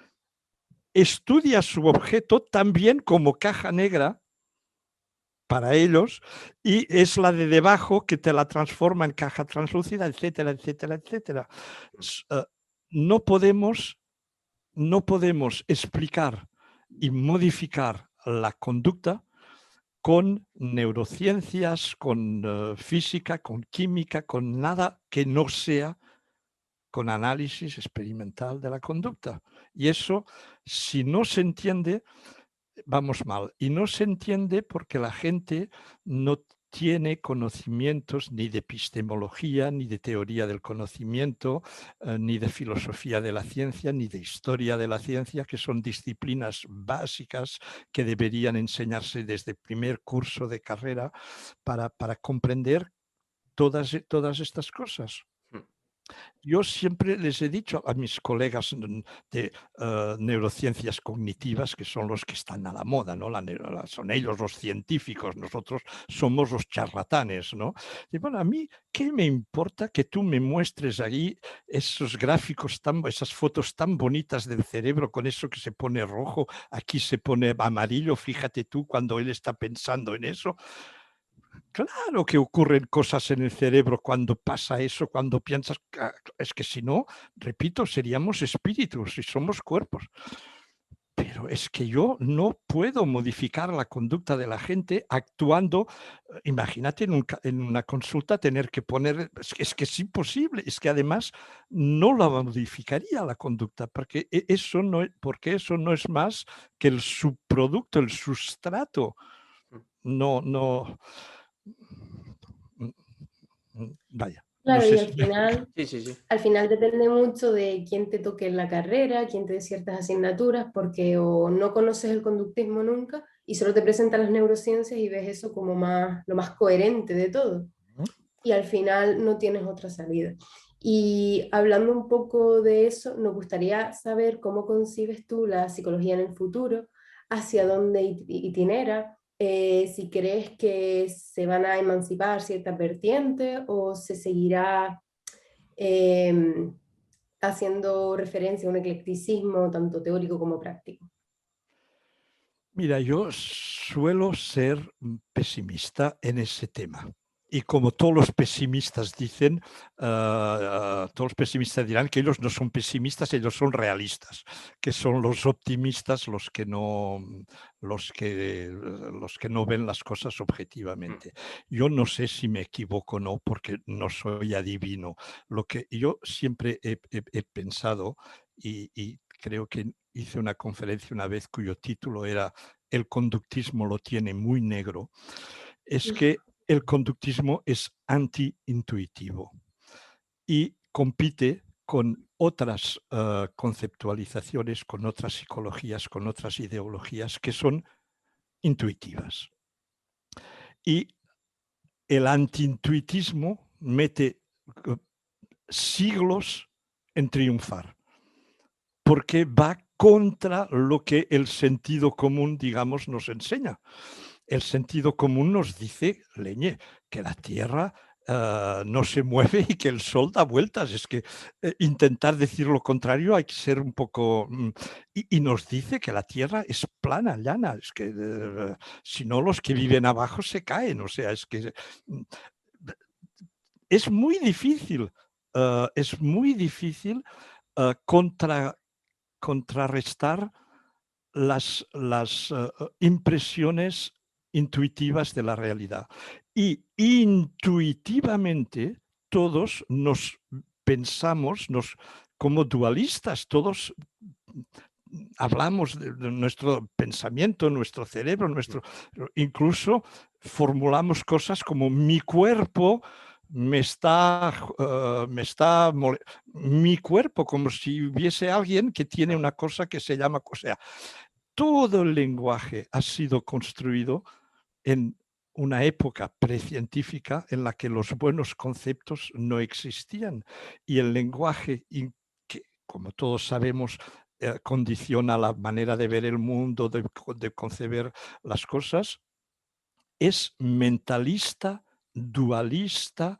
estudia su objeto también como caja negra para ellos y es la de debajo que te la transforma en caja translúcida, etcétera, etcétera, etcétera. Eh, no podemos, no podemos explicar y modificar la conducta con neurociencias, con eh, física, con química, con nada que no sea con análisis experimental de la conducta. Y eso, si no se entiende, vamos mal. Y no se entiende porque la gente no tiene conocimientos ni de epistemología, ni de teoría del conocimiento, eh, ni de filosofía de la ciencia, ni de historia de la ciencia, que son disciplinas básicas que deberían enseñarse desde el primer curso de carrera para, para comprender todas, todas estas cosas. Yo siempre les he dicho a mis colegas de eh, neurociencias cognitivas, que son los que están a la moda, ¿no? son ellos los científicos, nosotros somos los charlatanes, ¿no? Y a mí, ¿qué me importa que tú me muestres ahí esos gráficos, tan, esas fotos tan bonitas del cerebro con eso que se pone rojo, aquí se pone amarillo, fíjate tú cuando él está pensando en eso. Claro que ocurren cosas en el cerebro cuando pasa eso, cuando piensas, ah, es que si no, repito, seríamos espíritus y somos cuerpos. Pero es que yo no puedo modificar la conducta de la gente actuando, eh, imagínate en, una consulta tener que poner, es que, es imposible, es que además no la modificaría la conducta, porque e, eso no, porque eso no es más que el subproducto, el sustrato. Mm. No, no vaya. Claro, y al final, al final depende mucho de quién te toque en la carrera, quién te dé ciertas asignaturas, porque o no conoces el conductismo nunca y solo te presentan las neurociencias y ves eso como más, lo más coherente de todo. Y al final no tienes otra salida. Y hablando un poco de eso, nos gustaría saber cómo concibes tú la psicología en el futuro, hacia dónde itinera, eh, si crees que se van a emancipar ciertas vertientes o se seguirá em, haciendo referencia a un eclecticismo tanto teórico como práctico? Mira, yo suelo ser pesimista en ese tema y como todos los pesimistas dicen, ah, ah, todos los pesimistas dirán que ellos no son pesimistas, ellos son realistas, que son los optimistas los que no, los que, los que no ven las cosas mm. objetivamente. Yo no sé si me equivoco o no, porque no soy adivino. Lo que yo siempre he, pensado y, y creo que hice una conferencia una vez cuyo título era El conductismo lo tiene muy negro, es que el conductismo es anti-intuitivo y compite con otras eh, conceptualizaciones, con otras psicologías, con otras ideologías que son intuitivas. Y el anti-intuitismo mete eh, siglos en triunfar, porque va contra lo que el sentido común, digamos, nos enseña el sentido común nos dice, leñe, que la Tierra ah, no se mueve y que el Sol da vueltas. Es que eh, intentar decir lo contrario hay que ser un poco... Mm, y, nos dice que la Tierra es plana, llana. Es que eh, si no, los que viven abajo se caen. O sea, es que... Mm, es muy difícil, es muy difícil contra, contrarrestar las impresiones intuitivas de la realidad. Y intuitivamente todos nos pensamos nos, como dualistas, todos hablamos de, nuestro pensamiento, nuestro cerebro, nuestro, incluso formulamos cosas como mi cuerpo me está, eh, me está, mi cuerpo, como si hubiese alguien que tiene una cosa que se llama, o sea, todo el lenguaje ha sido construido en una época precientífica en la que los buenos conceptos no existían y el lenguaje, que como todos sabemos, eh, condiciona la manera de ver el mundo, de, de conceber las cosas, es mentalista, dualista,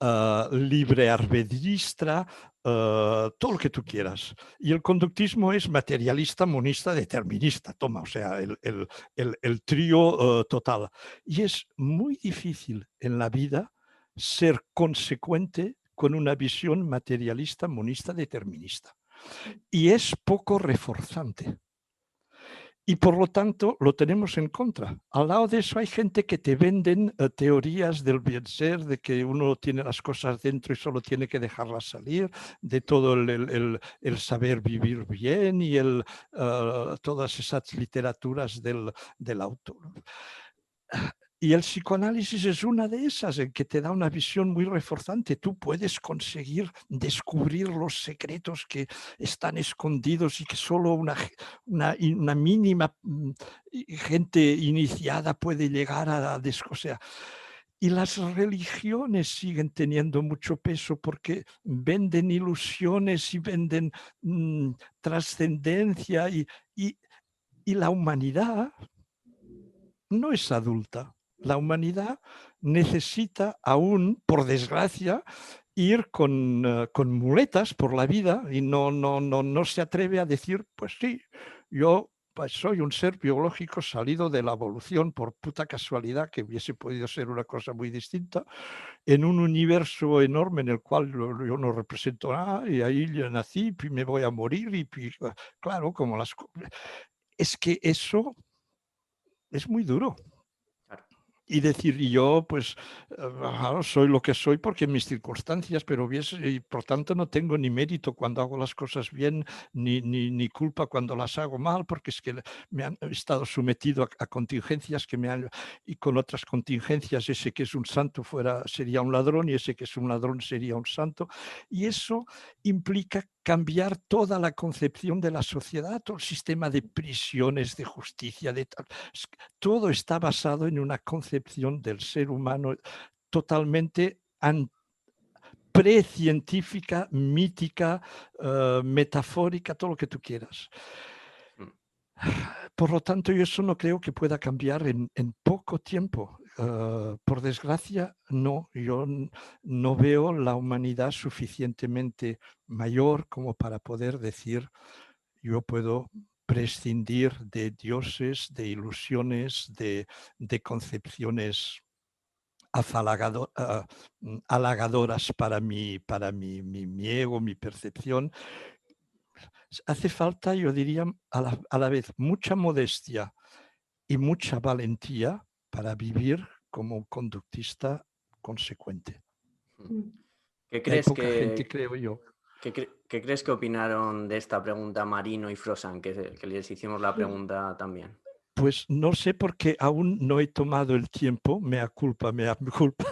uh, libre arbedristra, uh, todo lo que tú quieras. Y el conductismo es materialista, monista, determinista, toma, o sea, el, el, el, trío uh, total. Y es muy difícil en la vida ser consecuente con una visión materialista, monista, determinista. Y es poco reforzante y por lo tanto lo tenemos en contra. Al lado de eso hay gente que te venden eh, teorías del bien ser, de que uno tiene las cosas dentro y solo tiene que dejarlas salir, de todo el, saber vivir bien y el, eh, todas esas literaturas del, del autor. Y el psicoanálisis es una de esas en que te da una visión muy reforzante. Tú puedes conseguir descubrir los secretos que están escondidos y que solo una, mínima mm, gente iniciada puede llegar a descoser. Y las religiones siguen teniendo mucho peso porque venden ilusiones y venden mm, trascendencia y la humanidad no es adulta la humanidad necesita aún, por desgracia, ir con, eh, con, muletas por la vida y no, no, no, no se atreve a decir, pues sí, yo pues soy un ser biológico salido de la evolución por puta casualidad, que hubiese podido ser una cosa muy distinta, en un universo enorme en el cual yo no represento nada y ahí yo nací y me voy a morir y claro, como las... Es que eso es muy duro y decir, yo pues soy lo que soy porque mis circunstancias, pero y por tanto no tengo ni mérito cuando hago las cosas bien, ni, ni, ni culpa cuando las hago mal, porque es que me han estado sometido a, contingencias que me han, y con otras contingencias, ese que es un santo fuera, sería un ladrón y ese que es un ladrón sería un santo. Y eso implica cambiar toda la concepción de la sociedad, todo el sistema de prisiones, de justicia, de. Todo está basado en una concepción del ser humano totalmente precientífica, mítica, eh, metafórica, todo lo que tú quieras. Mm. Por lo tanto, yo eso no creo que pueda cambiar en, poco tiempo. eh, por desgracia, no, yo no veo la humanidad suficientemente mayor como para poder decir, yo puedo prescindir de dioses, de ilusiones, de, concepciones ah, mm, halagadoras para, mi, para mi, mi, ego, mi percepción. Hace falta, yo diría, a la vez mucha modestia y mucha valentía para vivir como conductista consecuente. Mm. ¿Qué crees que, creo yo. ¿Qué, crees que opinaron de esta pregunta Marino y Frosan, que, que les hicimos la pregunta también? Pues no sé porque aún no he tomado el tiempo, me da culpa, me da culpa,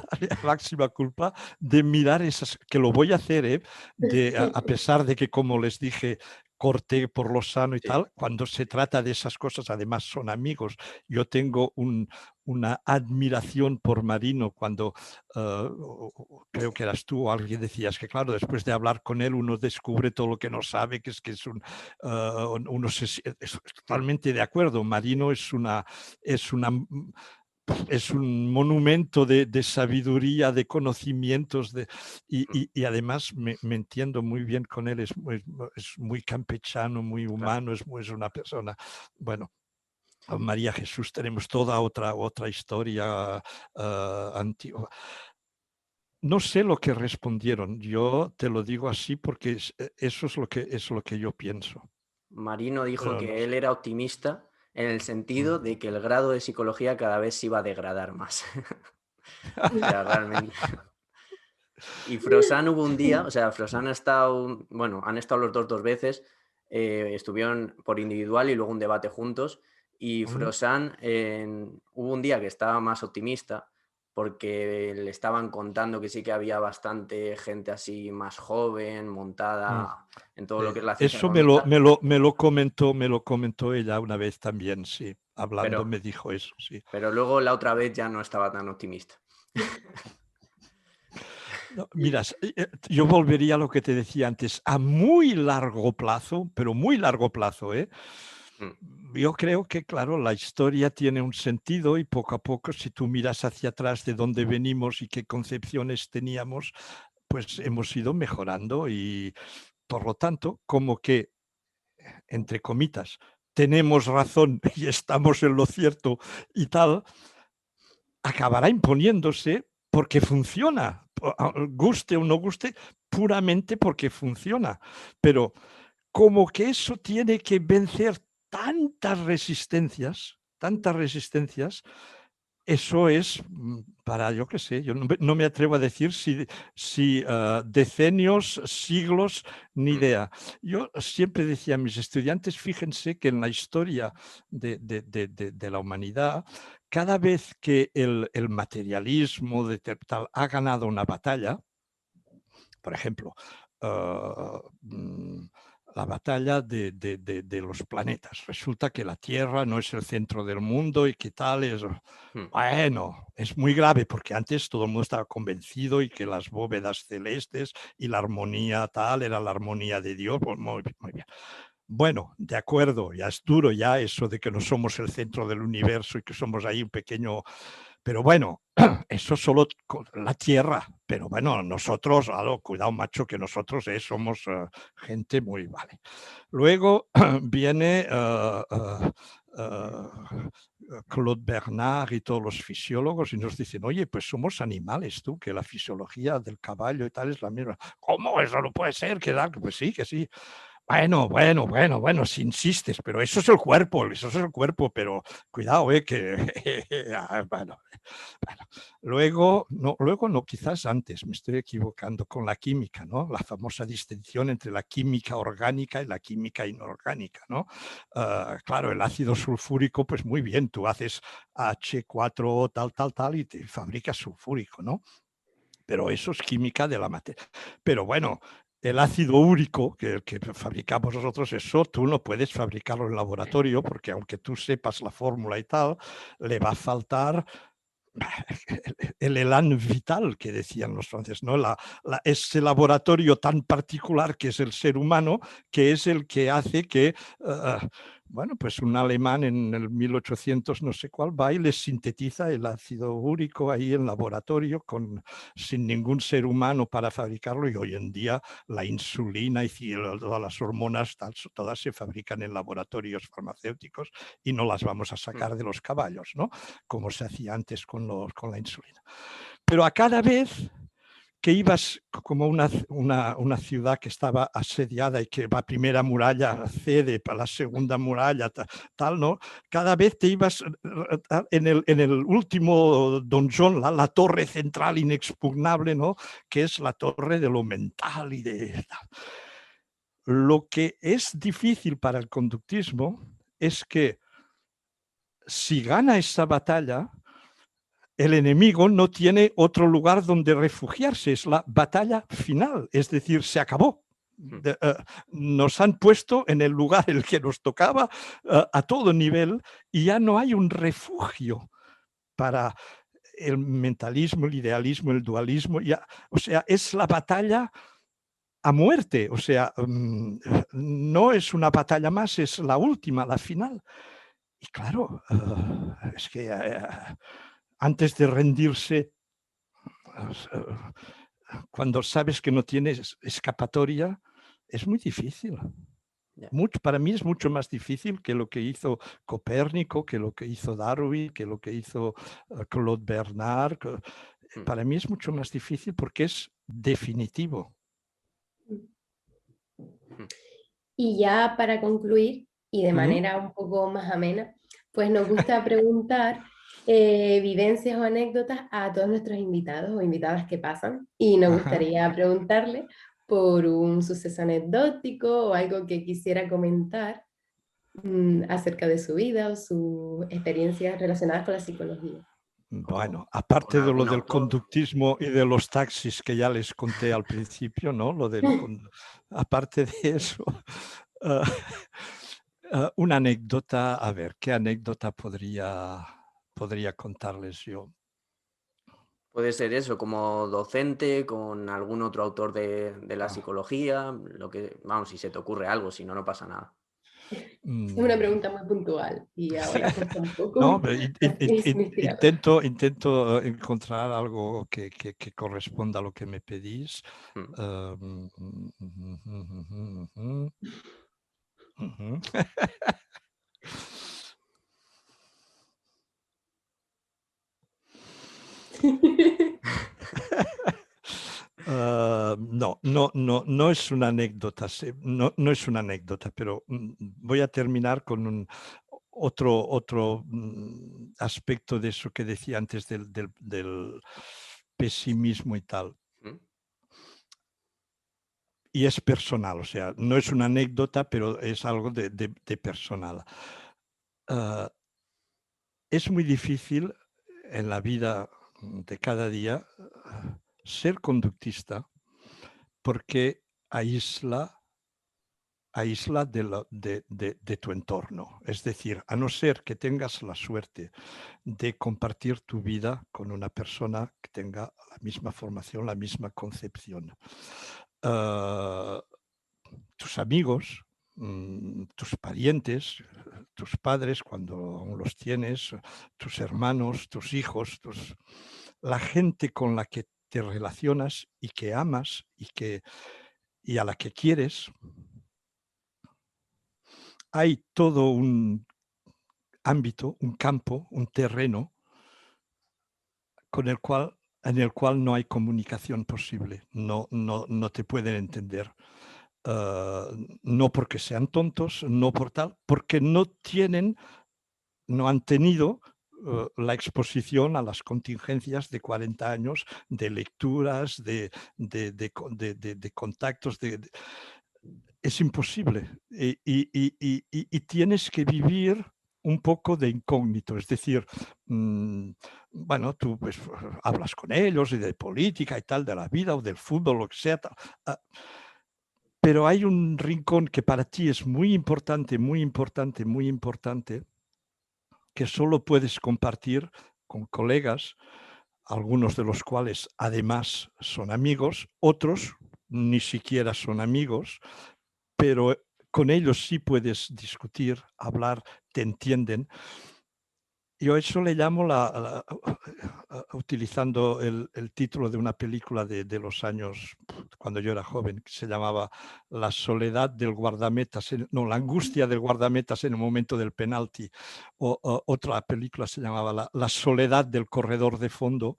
máxima culpa, de mirar esas, que lo voy a hacer, ¿eh? de, a, pesar de que, como les dije, corte por lo sano y tal, cuando se trata de esas cosas, además son amigos. Yo tengo una admiración por Marino cuando eh, creo que eras tú o alguien decías que claro, después de hablar con él uno descubre todo lo que no sabe, que es que es un, eh, uno se, es totalmente de acuerdo. Marino es una, es una es un monumento de, sabiduría, de conocimientos, de, y, mm. además me, entiendo muy bien con él, es muy, es muy campechano, muy humano, es, es, una persona, bueno. María Jesús tenemos toda otra, otra historia ah, antigua. No sé lo que respondieron, yo te lo digo así porque e, eso es lo que, es lo que yo pienso. Marino dijo que él era optimista en el sentido de que el grado de psicología cada vez se iba a degradar más. realmente. Y Frosan hubo un día, o sea, Frosan ha estado, bueno, han estado los dos dos veces, eh, estuvieron por individual y luego un debate juntos, y Frosan hubo un día que estaba más optimista porque le estaban contando que sí que había bastante gente así más joven, montada mm. en todo lo que es la ciencia. Eso me lo, me lo, me, lo, comentó, me lo comentó ella una vez también, sí. Hablando me dijo eso, sí. Pero luego la otra vez ya no estaba tan optimista. mira, eh, eh, yo volvería a lo que te decía antes, a muy largo plazo, pero muy largo plazo, ¿eh? Mm. Yo creo que, claro, la historia tiene un sentido y poco a poco, si tú miras hacia atrás de dónde venimos y qué concepciones teníamos, pues hemos ido mejorando y, por lo tanto, como que, entre comitas, tenemos razón y estamos en lo cierto y tal, acabará imponiéndose porque funciona, guste o no guste, puramente porque funciona. Pero como que eso tiene que vencer tantas resistencias, tantas resistencias, eso es mm, para, yo qué sé, yo no, me atrevo a decir si, si ah, decenios, siglos, ni mm. idea. Yo siempre decía a mis estudiantes, fíjense que en la historia de, la humanidad, cada vez que el, materialismo de tal ha ganado una batalla, por ejemplo, ah, mm, la batalla de, de, los planetas. Resulta que la Tierra no es el centro del mundo y que tal es... Hmm. Bueno, es muy grave porque antes todo el mundo estaba convencido y que las bóvedas celestes y la armonía tal era la armonía de Dios. Pues muy, muy bien. Bueno, de acuerdo, ya es duro ya eso de que no somos el centro del universo y que somos ahí un pequeño pero bueno, eso solo la tierra. Pero bueno, nosotros, cuidado macho, que nosotros eh, somos eh, gente muy vale. Luego viene eh, Claude Bernard y todos los fisiólogos y nos dicen, oye, pues somos animales, tú, que la fisiología del caballo y tal es la misma. ¿Cómo eso no puede ser? ¿Que Pues sí, que sí. Bueno, bueno, bueno, bueno, si insistes, pero eso es el cuerpo, eso es el cuerpo, pero cuidado, eh, que ah, bueno, bueno, luego no, luego no, quizás antes, me estoy equivocando con la química, ¿no? La famosa distinción entre la química orgánica y la química inorgánica, ¿no? Ah, claro, el ácido sulfúrico, pues muy bien, tú haces H4 tal, tal, tal y te fabricas sulfúrico, ¿no? pero eso es química de la materia. Pero bueno, el ácido úrico que, que fabricamos nosotros, eso tú no puedes fabricarlo en laboratorio porque aunque tú sepas la fórmula y tal, le va a faltar el elán vital que decían los franceses, ¿no? La, ese laboratorio tan particular que es el ser humano, que es el que hace que, ah, bueno, pues un alemán en el 1800 no sé cuál va y les sintetiza el ácido úrico ahí en laboratorio con, sin ningún ser humano para fabricarlo y hoy en día la insulina y todas las hormonas todas se fabrican en laboratorios farmacéuticos y no las vamos a mm. sacar de los caballos, ¿no? Como se hacía antes con, los, con la insulina. Pero a cada vez que ibas como una, una, ciudad que estaba asediada y que la primera muralla cede para la segunda muralla, tal, ¿no? Cada vez te ibas eh, eh, en el, en el último donjón, la, la, torre central inexpugnable, ¿no? Que es la torre de lo mental y de... Lo que es difícil para el conductismo es que si gana esa batalla, el enemigo no tiene otro lugar donde refugiarse, es la batalla final, es decir, se acabó. Eh, nos han puesto en el lugar el que nos tocaba eh, a todo nivel y ya no hay un refugio para el mentalismo, el idealismo, el dualismo. Ya, o sea, es la batalla a muerte, o sea, mm, no es una batalla más, es la última, la final. Y claro, eh, es que antes de rendirse, eh, cuando sabes que no tienes escapatoria, es muy difícil. Mucho, para mí es mucho más difícil que lo que hizo Copérnico, que lo que hizo Darwin, que lo que hizo eh, Claude Bernard. Mm. Para mí es mucho más difícil porque es definitivo. Y ya para concluir, y de manera un poco más amena, pues nos gusta preguntar eh, vivencias o anécdotas a todos nuestros invitados o invitadas que pasan y nos gustaría preguntarle por un suceso anecdótico o algo que quisiera comentar mm, acerca de su vida o sus experiencias relacionadas con la psicología. Bueno, aparte de lo del conductismo y de los taxis que ya les conté al principio, ¿no? Lo del, aparte de eso, uh, uh, una anécdota, a ver, ¿qué anécdota podría podría contarles yo. Puede ser eso, como docente, con algún otro autor de, la ah. psicología, lo que, vamos, si se te ocurre algo, si no, no pasa nada. Es una mm. pregunta muy puntual y ahora un poco. No, intento, intento encontrar algo que, corresponda a lo que me pedís. Mm. Ah, no, no, no, no es una anécdota, no, no, es una anécdota, pero mm, voy a terminar con un otro, otro mm, aspecto de eso que decía antes del, del, pesimismo y tal. Y es personal, o sea, no es una anécdota, pero es algo de, de, personal. Ah, es muy difícil en la vida de cada día ser conductista porque aísla, aísla de, de, tu entorno. Es decir, a no ser que tengas la suerte de compartir tu vida con una persona que tenga la misma formación, la misma concepción. Ah, tus amigos, tus parientes, tus padres cuando los tienes, tus hermanos, tus hijos, la gente con la que te relacionas y que amas y, que, y a la que quieres, hay todo un ámbito, un campo, un terreno con el cual, en el cual no hay comunicación posible, no, no, no te pueden entender. Ah, no porque sean tontos, no por tal, porque no tienen, no han tenido eh, la exposición a las contingencias de 40 años de lecturas, de, de, de, contactos. es imposible. Y, y, tienes que vivir un poco de incógnito, es decir, mm, bueno, tú pues hablas con ellos y de política y tal, de la vida o del fútbol, lo que sea. Ah, pero hay un rincón que para ti es muy importante, muy importante, muy importante, que solo puedes compartir con colegas, algunos de los cuales además son amigos, otros ni siquiera son amigos, pero con ellos sí puedes discutir, hablar, te entienden. Yo eso le llamo, la, utilizando el, título de una película de, los años, cuando yo era joven, que se llamaba La soledad del guardametas, no, la angustia del guardametas en el momento del penalti, o, otra película se llamaba la, soledad del corredor de fondo,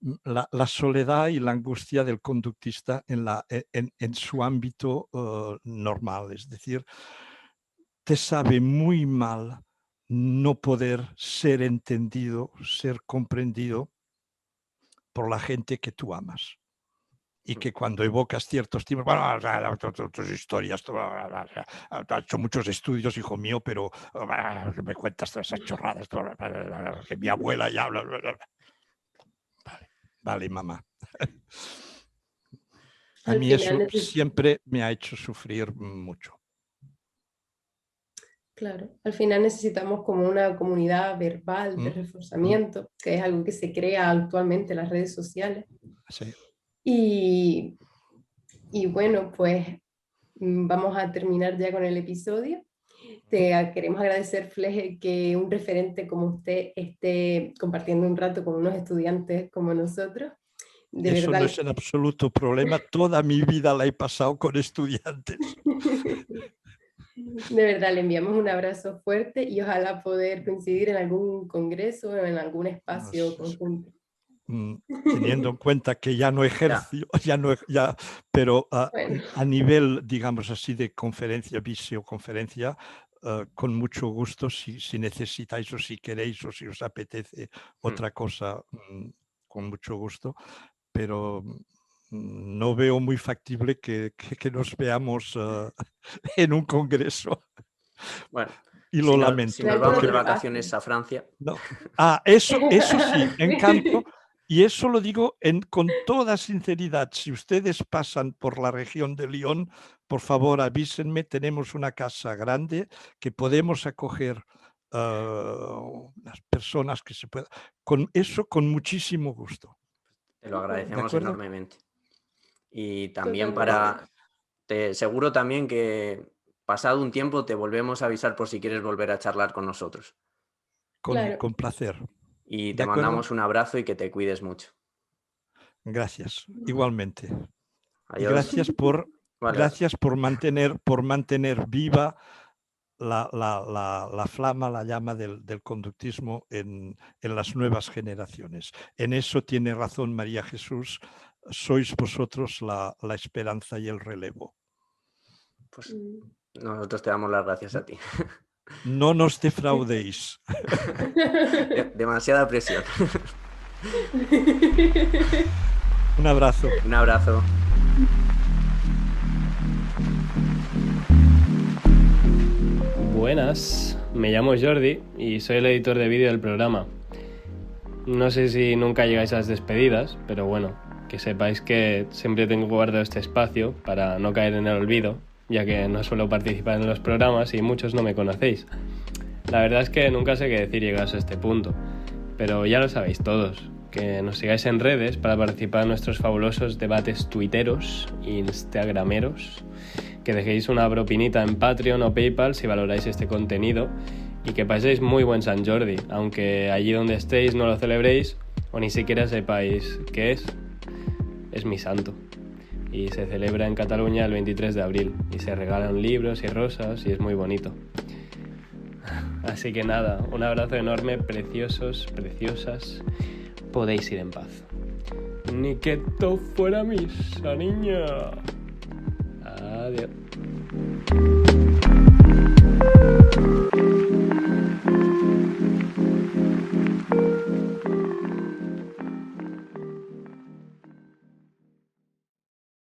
mm, la, soledad y la angustia del conductista en, la, e, en, su ámbito eh, normal, es decir, te sabe muy mal no poder ser entendido, ser comprendido por la gente que tú amas. Y que cuando evocas ciertos temas, bueno, tus historias, ha hecho muchos estudios, hijo mío, pero me cuentas todas esas chorradas, que mi abuela ya habla. Vale, vale, mamá. A mí eso siempre me ha hecho sufrir mucho. Claro, al final necesitamos como una comunidad verbal de mm, reforzamiento, que es algo que se crea actualmente en las redes sociales. Sí. Y, y bueno, pues mm, vamos a terminar ya con el episodio. Te queremos agradecer, Fleje, que un referente como usted esté compartiendo un rato con unos estudiantes como nosotros. De Eso no es en absoluto problema. Toda mi vida la he pasado con estudiantes. De verdad, le enviamos un abrazo fuerte y ojalá poder coincidir en algún congreso o en algún espacio conjunto. Mm, teniendo en cuenta que ya no ejerzo, ya no, ya, pero a, nivel, digamos así, de conferencia, visioconferencia, uh, con mucho gusto, si, si, necesitáis o si queréis o si os apetece mm. otra cosa, mm, con mucho gusto, pero no veo muy factible que, nos veamos ah, en un congreso. Bueno. Y lo lamento. si nos vamos de vacaciones a Francia. Ah, eso, eso sí, encanto. Y eso lo digo en, con toda sinceridad. Si ustedes pasan por la región de Lyon, por favor avísenme. Tenemos una casa grande que podemos acoger uh, las personas que se puedan. Con eso, con muchísimo gusto. Te lo agradecemos enormemente. Y también para, te, seguro también que pasado un tiempo te volvemos a avisar por si quieres volver a charlar con nosotros. Con, placer. Y te mandamos un abrazo y que te cuides mucho. Gracias, igualmente. gracias por, gracias por mantener, por mantener viva la, la, flama, la llama del, conductismo en, en, las nuevas generaciones. En eso tiene razón María Jesús sois vosotros la, esperanza y el relevo. Pues mm. nosotros te damos las gracias a ti. No nos defraudéis. Demasiada presión. Un abrazo. Un abrazo. Buenas, me llamo Jordi y soy el editor de vídeo del programa. No sé si nunca llegáis a las despedidas, pero bueno, que sepáis que siempre tengo guardado este espacio para no caer en el olvido, ya que no suelo participar en los programas y muchos no me conocéis. La verdad es que nunca sé qué decir llegados a este punto, pero ya lo sabéis todos, que nos sigáis en redes para participar en nuestros fabulosos debates tuiteros e instagrameros, que dejéis una propinita en Patreon o PayPal si valoráis este contenido y que paséis muy buen San Jordi, aunque allí donde estéis no lo celebréis o ni siquiera sepáis qué es es mi santo. Y se celebra en Cataluña el 23 de abril y se regalan libros y rosas y es muy bonito. Así que nada, un abrazo enorme, preciosos, preciosas. Podéis ir en paz. Ni que todo fuera misa, niña. Adiós.